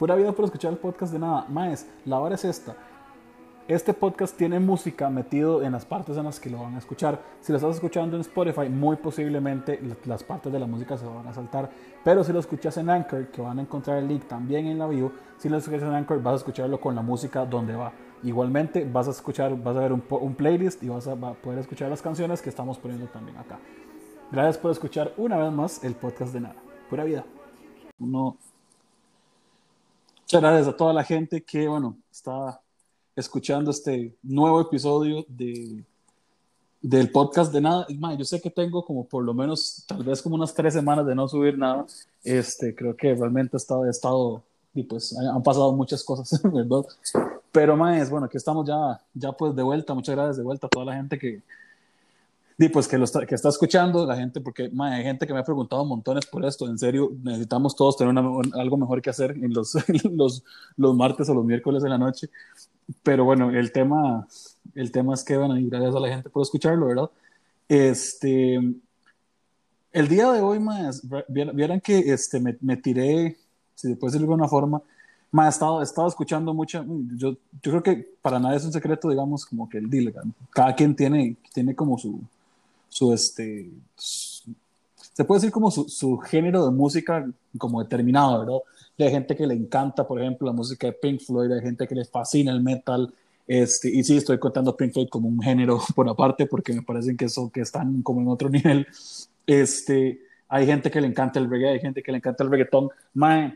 Pura vida por escuchar el podcast de nada. Maes, la hora es esta. Este podcast tiene música metido en las partes en las que lo van a escuchar. Si lo estás escuchando en Spotify, muy posiblemente las partes de la música se van a saltar. Pero si lo escuchas en Anchor, que van a encontrar el link también en la bio, si lo escuchas en Anchor vas a escucharlo con la música donde va. Igualmente vas a escuchar, vas a ver un, un playlist y vas a poder escuchar las canciones que estamos poniendo también acá. Gracias por escuchar una vez más el podcast de nada. Pura vida. Uno. Muchas gracias a toda la gente que, bueno, está escuchando este nuevo episodio de, del podcast de nada. yo sé que tengo como por lo menos, tal vez como unas tres semanas de no subir nada. Este, creo que realmente he estado, he estado y pues han pasado muchas cosas, ¿verdad? Pero, más bueno, aquí estamos ya, ya pues de vuelta. Muchas gracias de vuelta a toda la gente que, y pues que, lo está, que está escuchando, la gente, porque hay gente que me ha preguntado montones por esto. En serio, necesitamos todos tener algo mejor que hacer en los, los, los martes o los miércoles de la noche. Pero bueno, el tema, el tema es que, bueno, y gracias a la gente por escucharlo, ¿verdad? Este, el día de hoy, más, vieran que este, me, me tiré, si decir de alguna forma, más he estado, he estado escuchando mucha, yo, yo creo que para nadie es un secreto, digamos, como que el deal, cada quien tiene, tiene como su, su este, se puede decir como su, su, género de música como determinado, ¿verdad? hay gente que le encanta, por ejemplo, la música de Pink Floyd, hay gente que le fascina el metal, este, y sí, estoy contando Pink Floyd como un género por aparte, porque me parecen que, eso, que están como en otro nivel. Este, hay gente que le encanta el reggae, hay gente que le encanta el reggaetón,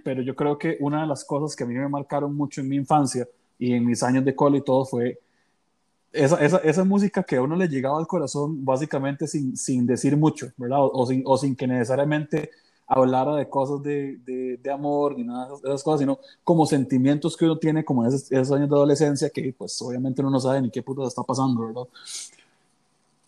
pero yo creo que una de las cosas que a mí me marcaron mucho en mi infancia y en mis años de cole y todo fue esa, esa, esa, música que a uno le llegaba al corazón básicamente sin, sin decir mucho, ¿verdad? O, sin, o sin que necesariamente hablara de cosas de, de, de, amor ni nada de esas cosas, sino como sentimientos que uno tiene como esos, esos, años de adolescencia que pues obviamente uno no sabe ni qué puta está pasando, ¿verdad?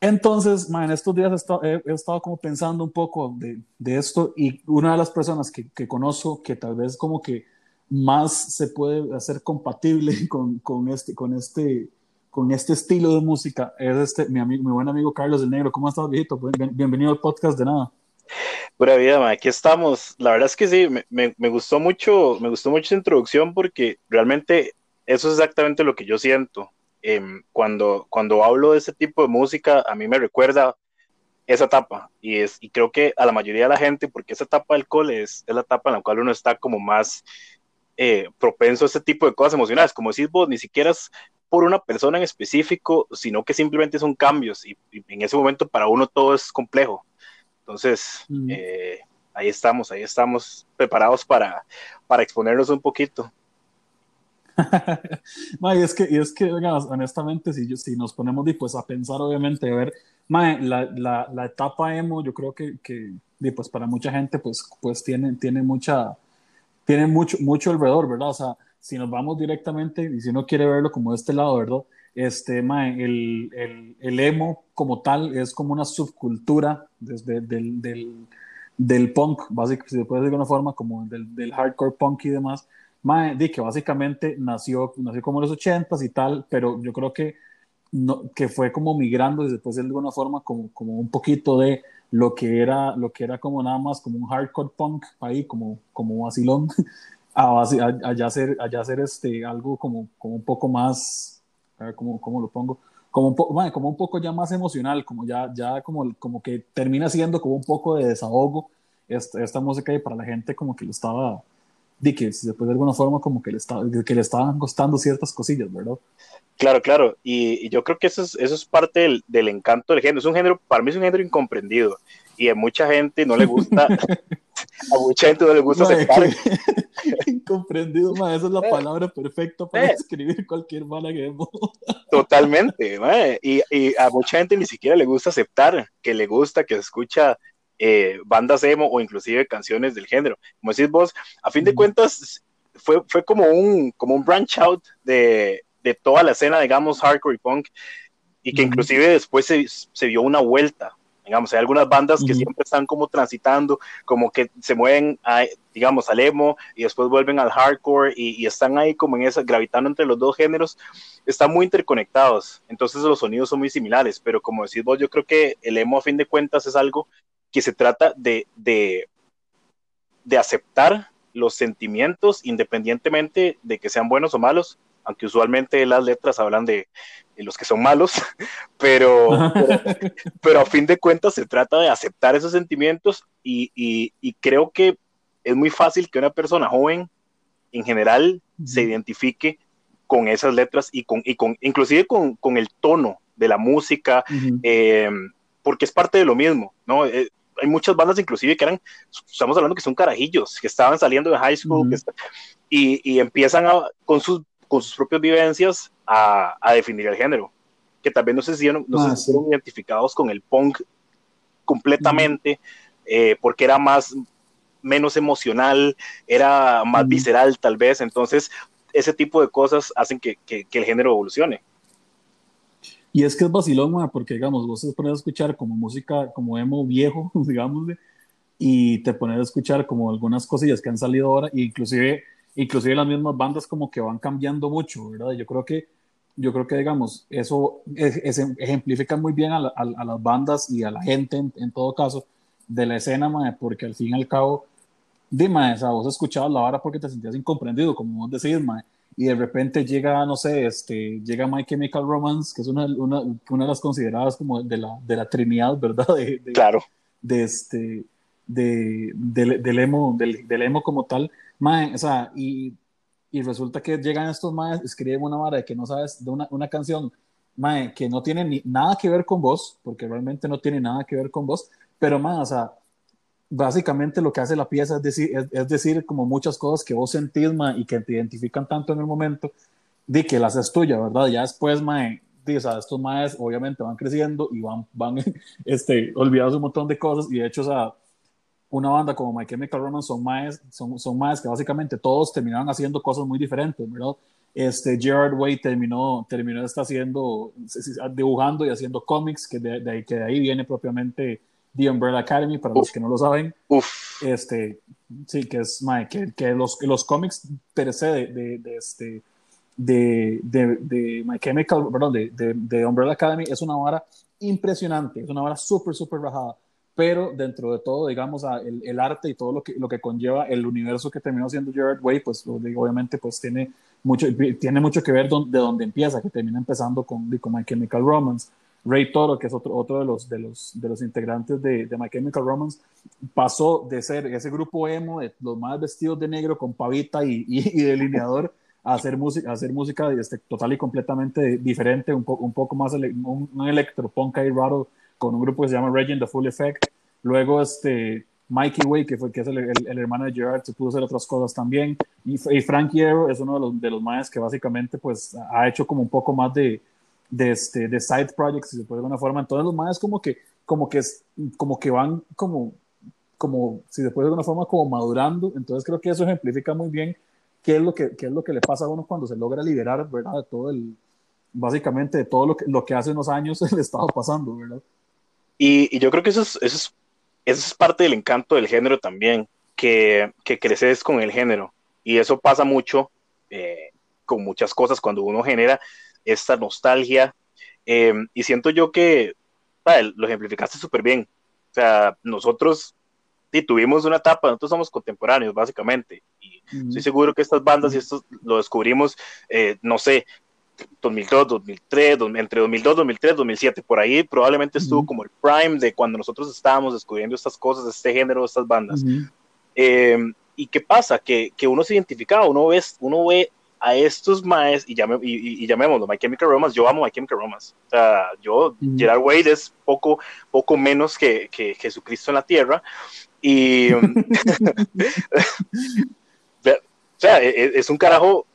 Entonces, en estos días he estado, he, he estado, como pensando un poco de, de, esto y una de las personas que, que conozco que tal vez como que más se puede hacer compatible con, con, este, con este con este estilo de música es este, mi, amigo, mi buen amigo Carlos del Negro. ¿Cómo estás, viejito? bienvenido al podcast de nada. Pura vida, aquí estamos. La verdad es que sí, me, me, gustó mucho, me gustó mucho esa introducción porque realmente eso es exactamente lo que yo siento. Eh, cuando, cuando hablo de ese tipo de música, a mí me recuerda esa etapa y, es, y creo que a la mayoría de la gente, porque esa etapa del cole es, es la etapa en la cual uno está como más eh, propenso a ese tipo de cosas emocionales. Como decís vos, ni siquiera es por una persona en específico, sino que simplemente son cambios y, en ese momento para uno todo es complejo. Entonces, eh, ahí estamos, ahí estamos preparados para, para exponernos un poquito. y es que, y es que honestamente, si, si nos ponemos pues, a pensar, obviamente, a ver, la, la, la, etapa emo, yo creo que, que pues, para mucha gente, pues, pues tiene, tiene mucha, tiene mucho, mucho alrededor, ¿verdad? O sea, si nos vamos directamente y si uno quiere verlo como de este lado, ¿verdad? Este, el, el, el, emo como tal es como una subcultura desde del, del, del punk, básicamente, si se puede decir de alguna forma, como del, del hardcore punk y demás. Mae, di que básicamente nació, nació como en los 80s y tal, pero yo creo que, no, que fue como migrando y después de alguna forma como, como un poquito de lo que era lo que era como nada más como un hardcore punk ahí como como vacilón a, allá hacer, allá hacer este, algo como, como un poco más, a ver cómo, cómo lo pongo, como un, poco bueno, como un poco ya más emocional, como ya, ya como, como que termina siendo como un poco de desahogo esta, esta música y para la gente como que lo estaba, de que después de alguna forma como que le, estaba, que le estaban costando ciertas cosillas, ¿verdad? Claro, claro, y, yo creo que eso es, eso es parte del, del, encanto del género, es un género, para mí es un género incomprendido, y a mucha gente no le gusta, a mucha gente no le gusta aceptar. Incomprendido, esa es la eh. palabra perfecta para eh. describir cualquier mala que Totalmente, y, y, a mucha gente ni siquiera le gusta aceptar que le gusta, que escucha eh, bandas emo o inclusive canciones del género. Como decís vos, a fin de cuentas fue, fue como, un, como un branch out de, de toda la escena, digamos, hardcore y punk, y que inclusive después se, se dio una vuelta Digamos, hay algunas bandas que siempre están como transitando, como que se mueven, a, digamos, al emo y después vuelven al hardcore y, están ahí como en esa, gravitando entre los dos géneros, están muy interconectados, entonces los sonidos son muy similares, pero como decís vos, yo creo que el emo a fin de cuentas es algo que se trata de, de, de aceptar los sentimientos independientemente de que sean buenos o malos, aunque usualmente las letras hablan de, los que son malos, pero, pero, a fin de cuentas se trata de aceptar esos sentimientos y, y, creo que es muy fácil que una persona joven en general se identifique con esas letras y con, y con inclusive con, con el tono de la música, eh, porque es parte de lo mismo, ¿no? Eh, hay muchas bandas inclusive que eran, estamos hablando que son carajillos, que estaban saliendo de high school y, y, empiezan a, con, sus, con sus propias vivencias a, a, definir el género, que también no se hicieron, no se ah, identificados con el punk completamente, eh, porque era más menos emocional, era más visceral tal vez, entonces ese tipo de cosas hacen que, que, que el género evolucione. Y es que es vacilón, porque digamos, vos te pones a escuchar como música, como emo viejo, digamos, y te pones a escuchar como algunas cosillas que han salido ahora, e inclusive, inclusive las mismas bandas como que van cambiando mucho, ¿verdad? Yo creo que, yo creo que digamos, eso es, ejemplifica muy bien a, las bandas y a la gente en, todo caso de la escena, porque al fin y al cabo, dime, o sea, vos escuchabas la vara porque te sentías incomprendido, como vos decís, mae y de repente llega, no sé, este, llega My Chemical Romance, que es una, una, una de las consideradas como de la, de la trinidad, ¿verdad? De, claro. De este, de, del, emo, del, del, emo como tal. Mae, o sea, y, y resulta que llegan estos maes, escriben una vara de que no sabes, de una, una canción, mae, que no tiene ni, nada que ver con vos, porque realmente no tiene nada que ver con vos, pero mae, o sea, básicamente lo que hace la pieza es decir, es, decir como muchas cosas que vos sentís, y que te identifican tanto en el momento, de que las es tuya, ¿verdad? Ya después, mae, o sea, estos maes obviamente van creciendo y van, van este, olvidados un montón de cosas y de hecho, o sea, una banda como My Chemical Romance son maes, son, son maes que básicamente todos terminaron haciendo cosas muy diferentes, ¿verdad? Este, Gerard Way terminó, terminó está haciendo, dibujando y haciendo cómics, que de, de, que de ahí viene propiamente The Umbrella Academy, para los que no lo saben. Este, sí, que es, que, que, los, los cómics per se de, de, de este, de, de, de, My Chemical, perdón, de, de, Umbrella Academy es una vara impresionante, es una vara súper, súper bajada, pero dentro de todo, digamos, el, el, arte y todo lo que, lo que conlleva el universo que terminó siendo Gerard Way, pues obviamente pues tiene mucho, tiene mucho que ver de dónde empieza, que termina empezando con, con My Chemical Romance. Ray Toro, que es otro, otro de, los, de, los, de los integrantes de, de My Chemical Romance, pasó de ser ese grupo emo, de los más vestidos de negro con pavita y, y, delineador, a hacer música, hacer música este, total y completamente diferente, un, un poco más un, un electropunk ahí raro, con un grupo que se llama Regent The Full Effect. Luego, este, Mikey Way, que, fue, que es el, el, hermano de Gerard, se pudo hacer otras cosas también. Y, y Frankie Hero es uno de los, de los más que básicamente pues, ha hecho como un poco más de, de, este, de side projects, si se puede de alguna forma. Entonces los más como que, como que, como que van como, como, si se puede de alguna forma, como madurando. Entonces creo que eso ejemplifica muy bien qué es lo que, qué es lo que le pasa a uno cuando se logra liberar, ¿verdad? De todo el, básicamente de todo lo que, lo que hace unos años le estaba pasando, ¿verdad? Y, y yo creo que eso es, eso, es, eso es parte del encanto del género también, que, que creces con el género. Y eso pasa mucho eh, con muchas cosas cuando uno genera esta nostalgia. Eh, y siento yo que lo ejemplificaste súper bien. O sea, nosotros sí, tuvimos una etapa, nosotros somos contemporáneos, básicamente. Y estoy seguro que estas bandas, y esto lo descubrimos, eh, no sé, 2002, 2003, entre 2002, 2003, 2007, por ahí probablemente estuvo como el prime de cuando nosotros estábamos descubriendo estas cosas, este género, estas bandas. Eh, ¿Y qué pasa? Que, que, uno se identificaba, uno ve, uno ve a estos maes, y, llame, y, y, llamémoslo My Chemical Romance, yo amo My Chemical Romance. O sea, yo, Gerard Wade es poco, poco menos que, que, Jesucristo en la tierra. Y. o sea, e, e, es, un carajo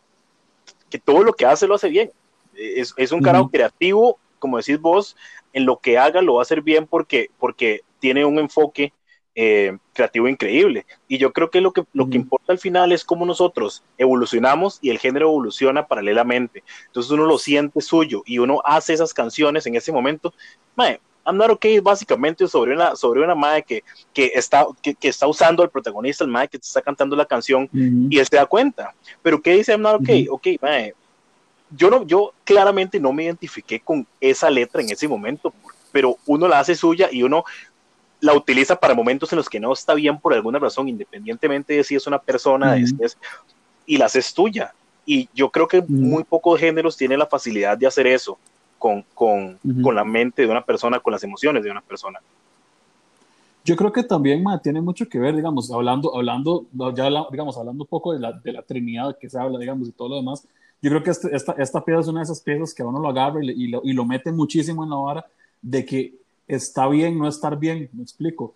que todo lo que hace lo hace bien. Es, es un carajo creativo, como decís vos, en lo que haga lo va a hacer bien porque, porque tiene un enfoque eh, creativo increíble. Y yo creo que lo que, lo que importa al final es cómo nosotros evolucionamos y el género evoluciona paralelamente. Entonces uno lo siente suyo y uno hace esas canciones en ese momento. Mae, I'm not okay básicamente sobre una, sobre una madre que, que, está, que, está usando al protagonista, el madre que está cantando la canción y él se da cuenta. Pero ¿qué dice I'm not okay? Ok, mae, yo, no, yo claramente no me identifiqué con esa letra en ese momento, pero uno la hace suya y uno la utiliza para momentos en los que no está bien por alguna razón, independientemente de si es una persona, y la haces tuya. Y yo creo que muy pocos géneros tienen la facilidad de hacer eso con, con, con, la mente de una persona, con las emociones de una persona. Yo creo que también tiene mucho que ver, digamos, hablando, hablando, ya digamos, hablando un poco de la, de la Trinidad que se habla, digamos, y todo lo demás. Yo creo que este, esta, esta pieza es una de esas piezas que uno lo agarra y, lo, y lo mete muchísimo en la vara de que está bien no estar bien, me explico.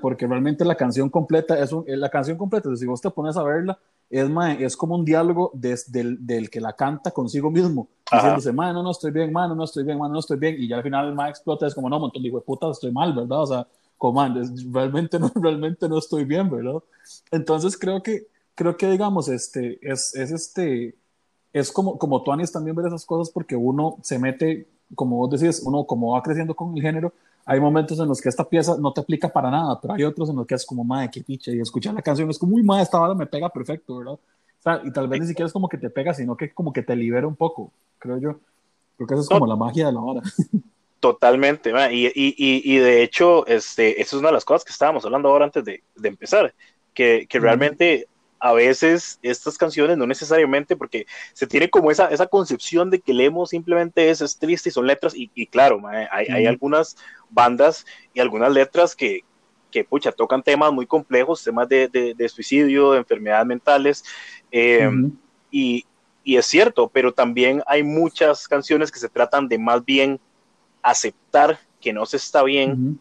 porque realmente la canción completa es un, la canción completa, si vos te pones a verla, es, es como un diálogo desde el, del que la canta consigo mismo, diciéndose, mae, no, no estoy bien, mano, no estoy bien, mano, no estoy bien, y ya al final el mae explota, es como, no, montón, digo, puta, estoy mal, ¿verdad? O sea, comando, realmente no, realmente no estoy bien, ¿verdad? Entonces creo que, creo que digamos, este, es, es este, es como, como Tuanis también ver esas cosas porque uno se mete, como vos decís, uno como va creciendo con el género, hay momentos en los que esta pieza no te aplica para nada, pero hay otros en los que es como, madre, qué piche, y escuchar la canción es como, muy madre, esta bala me pega perfecto, ¿verdad? O sea, y tal vez ni siquiera es como que te pega, sino que como que te libera un poco, creo yo. Creo que eso es como la magia de la hora. Totalmente, y, y, y, de hecho, este, eso es una de las cosas que estábamos hablando ahora antes de, de empezar, que, que realmente a veces estas canciones no necesariamente porque se tiene como esa, esa concepción de que leemos simplemente es, es triste y son letras y, claro, hay, hay, algunas bandas y algunas letras que, que pucha, tocan temas muy complejos, temas de, de, suicidio, de enfermedades mentales eh, y, y es cierto, pero también hay muchas canciones que se tratan de más bien aceptar que no se está bien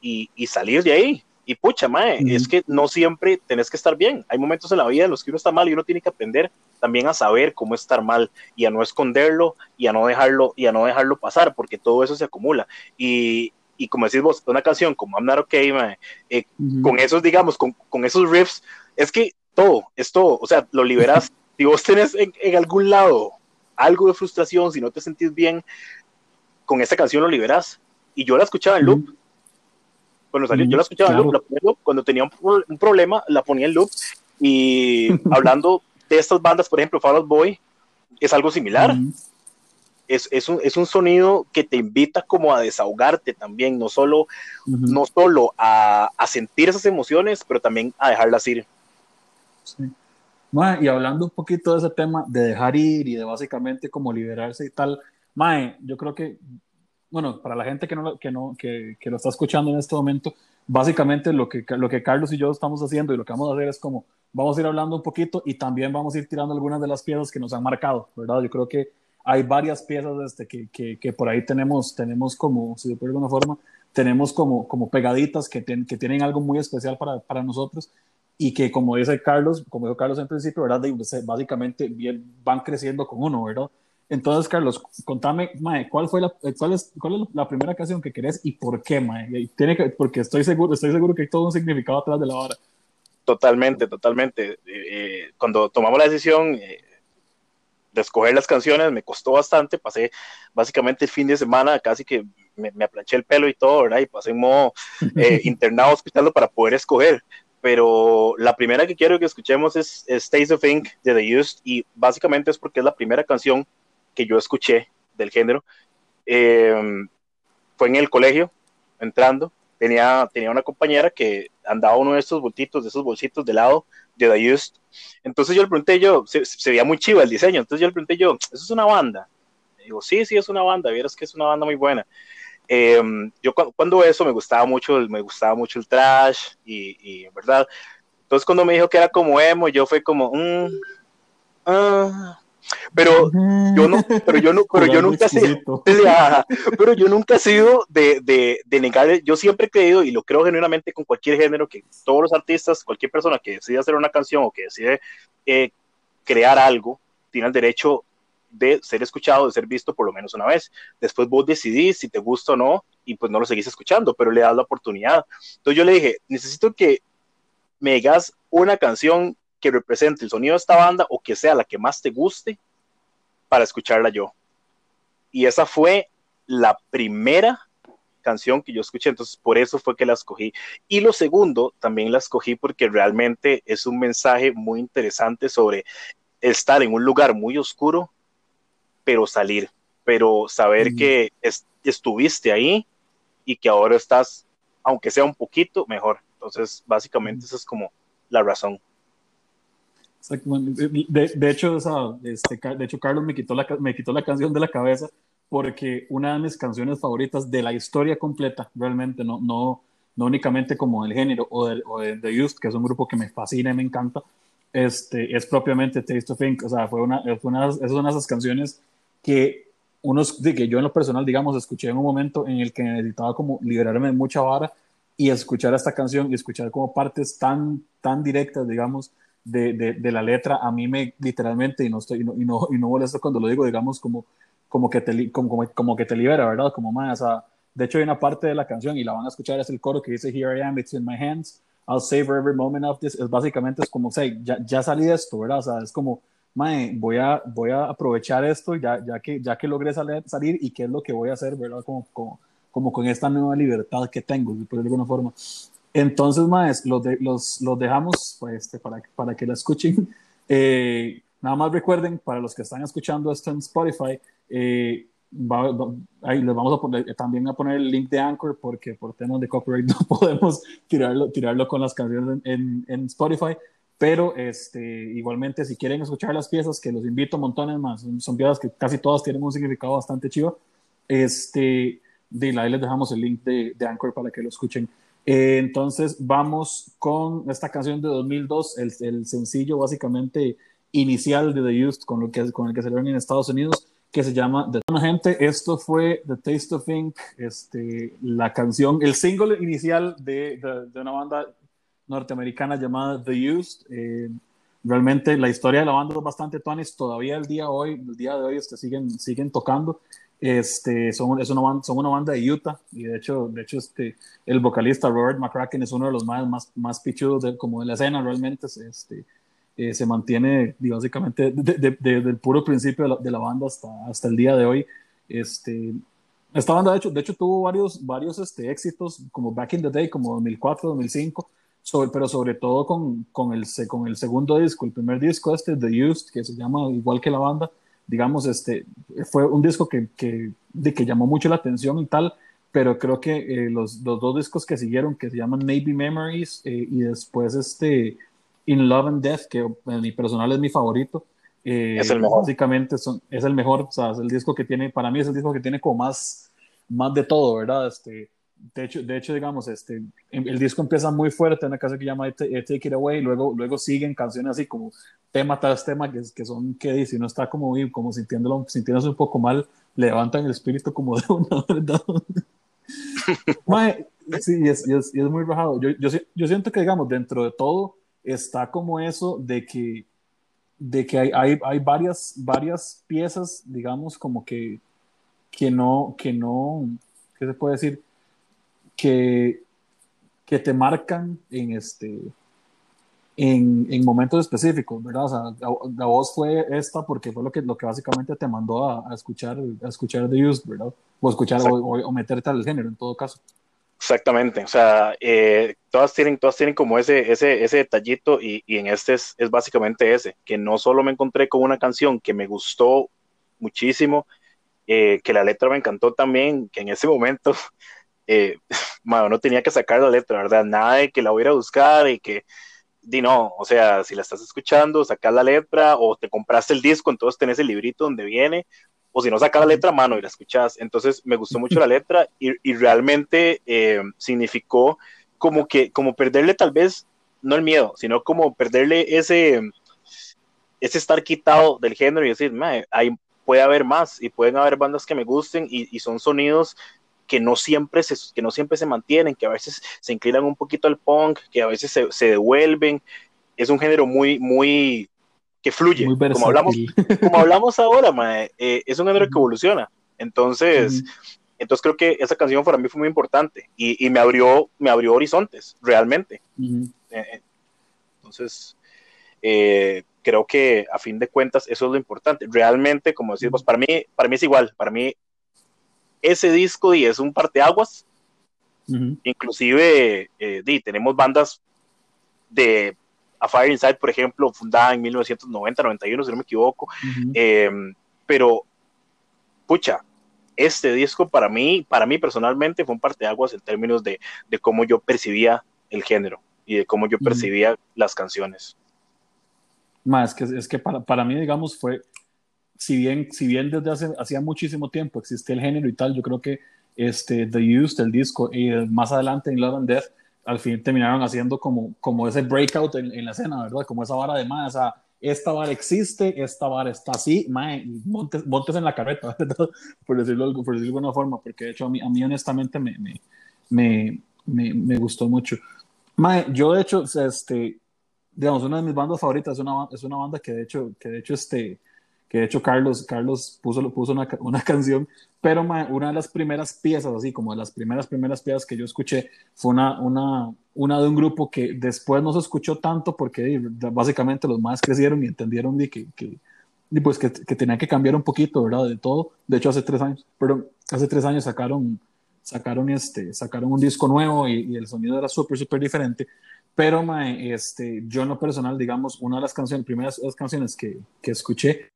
y, y, salir de ahí. Y pucha, mae, es que no siempre tenés que estar bien. Hay momentos en la vida en los que uno está mal y uno tiene que aprender también a saber cómo estar mal y a no esconderlo y a no dejarlo y a no dejarlo pasar porque todo eso se acumula. Y, y como decís vos, una canción como I'm Not Okay, mae, eh, con esos, digamos, con, con, esos riffs, es que todo, es todo. O sea, lo liberas. si vos tenés en, en, algún lado algo de frustración, si no te sentís bien, con esa canción lo liberas. Y yo la escuchaba en loop cuando salió, yo la escuchaba en loop, cuando tenía un, problema, la ponía en loop. Y hablando de estas bandas, por ejemplo, Fall Out Boy, es algo similar. es, es, un, es, un, sonido que te invita como a desahogarte también, no solo, no solo a, a, sentir esas emociones, pero también a dejarlas ir. Sí. y hablando un poquito de ese tema de dejar ir y de básicamente como liberarse y tal, Mae, yo creo que bueno, para la gente que, no, que, no, que, que, lo está escuchando en este momento, básicamente lo que, lo que Carlos y yo estamos haciendo y lo que vamos a hacer es como, vamos a ir hablando un poquito y también vamos a ir tirando algunas de las piezas que nos han marcado, ¿verdad? Yo creo que hay varias piezas este, que, que, que por ahí tenemos, tenemos como, si de alguna forma, tenemos como, como pegaditas que, que tienen algo muy especial para, para nosotros y que como dice Carlos, como dijo Carlos en principio, ¿verdad? Básicamente bien, van creciendo con uno, ¿verdad? Entonces, Carlos, contame, mae, ¿cuál fue la, cuál es, cuál es la primera canción que querés y por qué, mae? Tiene que, porque estoy seguro, estoy seguro que hay todo un significado atrás de la hora. Totalmente, totalmente. Eh, eh, cuando tomamos la decisión eh, de escoger las canciones, me costó bastante. Pasé básicamente el fin de semana, casi que me, me aplanché el pelo y todo, ¿verdad? Y pasé en modo internado escuchando para poder escoger pero la primera que quiero que escuchemos es, Stays of Ink de The Used y básicamente es porque es la primera canción que yo escuché del género. Em, fue en el colegio, entrando. Tenía, tenía una compañera que andaba uno de estos bolsitos, de esos bolsitos de lado de The Used. Entonces yo le pregunté, yo, se, veía muy chivo el diseño. Entonces yo le pregunté, yo, ¿eso es una banda? digo, sí, sí, es una banda. Vieras que es una banda muy buena. Em, yo cuando, eso me gustaba mucho, me gustaba mucho el trash y, y, verdad. Entonces cuando me dijo que era como emo, yo fue como, mm, ah, pero yo no, pero yo no, pero yo nunca he sido, pero yo nunca he sido de, de, de, negar, yo siempre he creído y lo creo genuinamente con cualquier género que todos los artistas, cualquier persona que decide hacer una canción o que decide eh, crear algo, tiene el derecho de ser escuchado, de ser visto por lo menos una vez. Después vos decidís si te gusta o no y pues no lo seguís escuchando, pero le das la oportunidad. Entonces yo le dije, necesito que me digas una canción que represente el sonido de esta banda o que sea la que más te guste para escucharla yo. Y esa fue la primera canción que yo escuché, entonces por eso fue que la escogí. Y lo segundo, también la escogí porque realmente es un mensaje muy interesante sobre estar en un lugar muy oscuro, pero salir, pero saber que estuviste ahí y que ahora estás aunque sea un poquito, mejor. Entonces, básicamente esa es como la razón. De, de hecho, este, de hecho, Carlos me quitó, la, me quitó la canción de la cabeza porque una de mis canciones favoritas de la historia completa, realmente, no, no, no únicamente como del género o o de The Used, que es un grupo que me fascina y me encanta, este, es propiamente Taste of Ink. O sea, fue una, fue una, es una de esas canciones que, unos, que yo en lo personal, digamos, escuché en un momento en el que necesitaba como liberarme de mucha vara y escuchar esta canción y escuchar como partes tan, tan directas, digamos, de, de, de la letra, a mí me literalmente, y no estoy, y no, y no, y no molesto cuando lo digo, digamos, como, como, que, te, como, como, que te libera, ¿verdad? Como más, o sea, de hecho hay una parte de la canción y la van a escuchar, es el coro que dice, Here I am, it's in my hands, I'll savor every moment of this, es básicamente es como, say, ya, ya salí de esto, ¿verdad? O sea, es como, mae, voy a, voy a aprovechar esto ya, ya, que, ya que logré salir, salir y qué es lo que voy a hacer, ¿verdad? Como, como, como con esta nueva libertad que tengo, por de alguna forma. Entonces, más los, los, los dejamos pues, este, para, para que la escuchen. Eh, nada más recuerden, para los que están escuchando esto en Spotify, eh, ahí les vamos a poner, también a poner el link de Anchor porque por temas de copyright no podemos tirarlo, tirarlo con las canciones en, en, Spotify. Pero este, igualmente, si quieren escuchar las piezas, que los invito montones más, son piezas que casi todas tienen un significado bastante chivo. Este, de ahí les dejamos el link de, de Anchor para que lo escuchen. Eh, entonces vamos con esta canción de 2002, el, el, sencillo básicamente inicial de The Used con, lo que, con el que salieron en Estados Unidos, que se llama The Gente. Esto fue The Taste of Ink, este, la canción, el single inicial de, de, de una banda norteamericana llamada The Used. Eh, realmente la historia de la banda es bastante tuanis, todavía el día, hoy, el día de hoy este, siguen, siguen tocando. Este, son, es una banda, son una banda de Utah y de hecho, de hecho este, el vocalista Robert McCracken es uno de los más, más, más pichudos de, como de la escena realmente. Este, eh, se mantiene básicamente desde de, de, el puro principio de la, de la, banda hasta, hasta el día de hoy. Este, esta banda de hecho, de hecho tuvo varios, varios este, éxitos como Back in the Day, como 2004, 2005, sobre, pero sobre todo con, con, el, con el segundo disco, el primer disco este, The Used, que se llama igual que la banda, digamos, este, fue un disco que, que, de que llamó mucho la atención y tal, pero creo que eh, los, los, dos discos que siguieron, que se llaman Maybe Memories eh, y después este In Love and Death, que en mi personal es mi favorito, eh, es el mejor. Básicamente son, es el mejor, o sea, es el disco que tiene, para mí es el disco que tiene como más, más de todo, ¿verdad? Este, de hecho, de hecho, digamos, este, el disco empieza muy fuerte en una canción que llama Take It Away, luego, luego siguen canciones así como tema tras tema que, que son que si no está como, como sintiéndolo, sintiéndose un poco mal, levantan el espíritu como de una verdad. sí, y es, y es, y es, muy rajado. Yo, yo, yo, siento que, digamos, dentro de todo está como eso de que, de que hay, hay, hay varias, varias piezas, digamos, como que, que no, que no, ¿qué se puede decir? Que, que te marcan en, este, en, en momentos específicos, ¿verdad? O sea, la, voz fue esta porque fue lo que, lo que básicamente te mandó a, a escuchar, a escuchar The Used, ¿verdad? O escuchar o, o, meterte al género en todo caso. Exactamente, o sea, eh, todas, tienen, todas tienen como ese, ese, ese detallito y, y en este es, es, básicamente ese, que no solo me encontré con una canción que me gustó muchísimo, eh, que la letra me encantó también, que en ese momento eh, no tenía que sacar la letra, ¿verdad? Nada de que la voy a buscar y que, di no, o sea, si la estás escuchando, sacas la letra o te compraste el disco, entonces tenés el librito donde viene, o si no sacas la letra, mano, y la escuchas. Entonces me gustó mucho la letra y, y realmente eh, significó como que, como perderle tal vez, no el miedo, sino como perderle ese, ese estar quitado del género y decir, hay, puede haber más y pueden haber bandas que me gusten y, y son sonidos que no siempre se, que no siempre se mantienen, que a veces se inclinan un poquito al punk, que a veces se, se devuelven. Es un género muy, muy, que fluye. Muy como, hablamos, como hablamos ahora, mae, eh, es un género que evoluciona. Entonces, -huh. entonces creo que esa canción para mí fue muy importante y, y me, abrió, me abrió horizontes, realmente. -huh. eh, entonces, eh, creo que a fin de cuentas eso es lo importante. Realmente, como decimos, para mí, para mí es igual. Para mí ese disco y es un parteaguas. Uh -huh. Inclusive, eh, di, tenemos bandas de A Fire Inside, por ejemplo, fundada en 1990, 91, si no me equivoco. Uh -huh. eh, pero, pucha, este disco para mí, para mí personalmente fue un parteaguas en términos de, de cómo yo percibía el género y de cómo yo percibía las canciones. Más que es que para, para mí, digamos, fue, si bien, si bien desde hace, hacía muchísimo tiempo existía el género y tal, yo creo que este, The Used, el disco, y más adelante en Love and Death, al fin terminaron haciendo como, como ese breakout en, la escena, ¿verdad? Como esa vara de más, esa, esta vara existe, esta vara está así, mae, montes, montes en la carreta, por decirlo, por decirlo de alguna forma, porque de hecho a mí, a mí honestamente me, me, me, me, gustó mucho. Mae, yo de hecho, este, digamos, una de mis bandas favoritas es una, es una banda que de hecho, que de hecho, este, que de hecho Carlos, Carlos puso, puso una, una canción, pero una de las primeras piezas, así como de las primeras, primeras piezas que yo escuché, fue una, una, una de un grupo que después no se escuchó tanto porque básicamente los más crecieron y entendieron de que, que pues que, que tenían que cambiar un poquito, ¿verdad? De todo. De hecho, hace tres años, pero hace tres años sacaron, sacaron, este, sacaron un disco nuevo y, y el sonido era súper, súper diferente. Pero, este, yo en lo personal, digamos, una de las canciones, primeras las canciones que, que escuché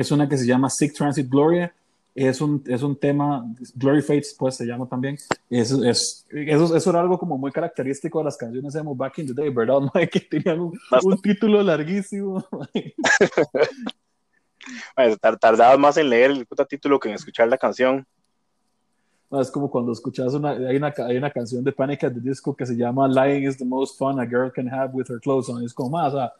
es una que se llama Sick Transit Gloria. Es un, es un tema, Glory Fates, pues se llama también. Es, es, eso, eso era algo como muy característico de las canciones de Back in the Day, ¿verdad? que tenían un, un, título larguísimo. bueno, tardabas más en leer el puta título que en escuchar la canción. Es como cuando escuchas una hay, una, hay una canción de Panic at the Disco que se llama Lying is the most fun a girl can have with her clothes on. Es como más, o sea,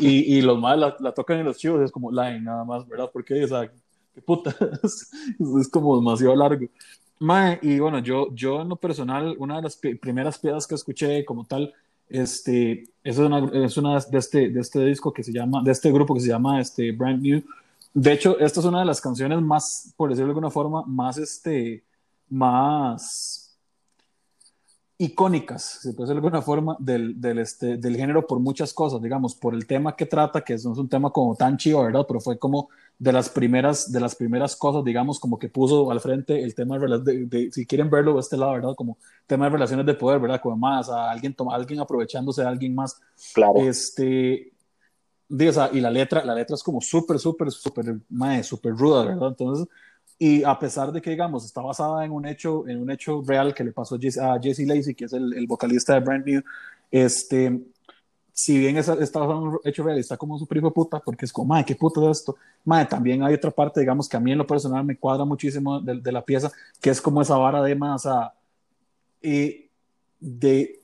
y, y, los más la, tocan en los chivos, es como line nada más, ¿verdad? Porque, o sea, qué puta, es, como demasiado largo. Mae, y bueno, yo, yo en lo personal, una de las primeras piezas que escuché como tal, este, es una, es una de, este, de este disco que se llama, de este grupo que se llama este, Brand New. De hecho, esta es una de las canciones más, por decirlo de alguna forma, más, este, más icónicas, si puede ser de alguna forma, del, del, este, del género por muchas cosas, digamos, por el tema que trata, que no es un tema como tan chido, ¿verdad? Pero fue como de las primeras, de las primeras cosas, digamos, como que puso al frente el tema de, de, si quieren verlo de este lado, ¿verdad? Como tema de relaciones de poder, ¿verdad? Como más a alguien, toma, alguien aprovechándose de alguien más. Claro. Este, y la letra, la letra es como súper, súper, súper, súper ruda, ¿verdad? Entonces, y a pesar de que, digamos, está basada en un hecho, en un hecho real que le pasó a Jesse, Lacey, que es el, el, vocalista de Brand New, este, si bien está basado en un hecho real, está como su primo puta, porque es como, madre, qué puta es esto. Madre, también hay otra parte, digamos, que a mí en lo personal me cuadra muchísimo de, de la pieza, que es como esa vara de más, y de,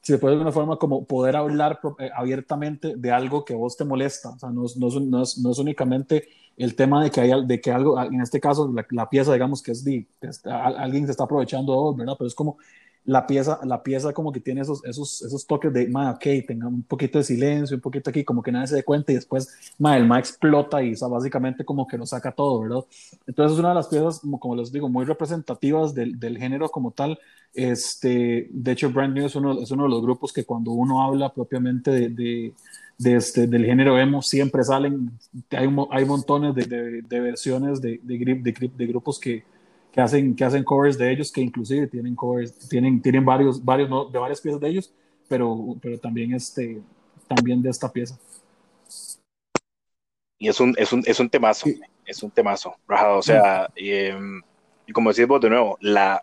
si se puede de alguna forma, como poder hablar eh, abiertamente de algo que a vos te molesta. O sea, no, no, no, no es únicamente el tema de que, hay, de que algo, en este caso, la, pieza, digamos que es de, alguien se está aprovechando de vos, ¿verdad? Pero es como la pieza, la pieza como que tiene esos, esos, esos toques de, ma, ok, tenga un poquito de silencio, un poquito aquí, como que nadie se dé cuenta y después, ma, el ma explota y o básicamente como que lo saca todo, ¿verdad? Entonces es una de las piezas, como, como les digo, muy representativas del, del, género como tal. Este, de hecho, Brand New es uno, es uno de los grupos que cuando uno habla propiamente de de este, del género emo siempre salen, hay, hay montones de, de, versiones de, de, de, grupos que, que, hacen, que hacen covers de ellos, que inclusive tienen covers, tienen, tienen varios, varios de varias piezas de ellos, pero, pero también, este, también de esta pieza. Y es un, es un, es un temazo, es un temazo, o sea, y, em, y como decís vos de nuevo, la,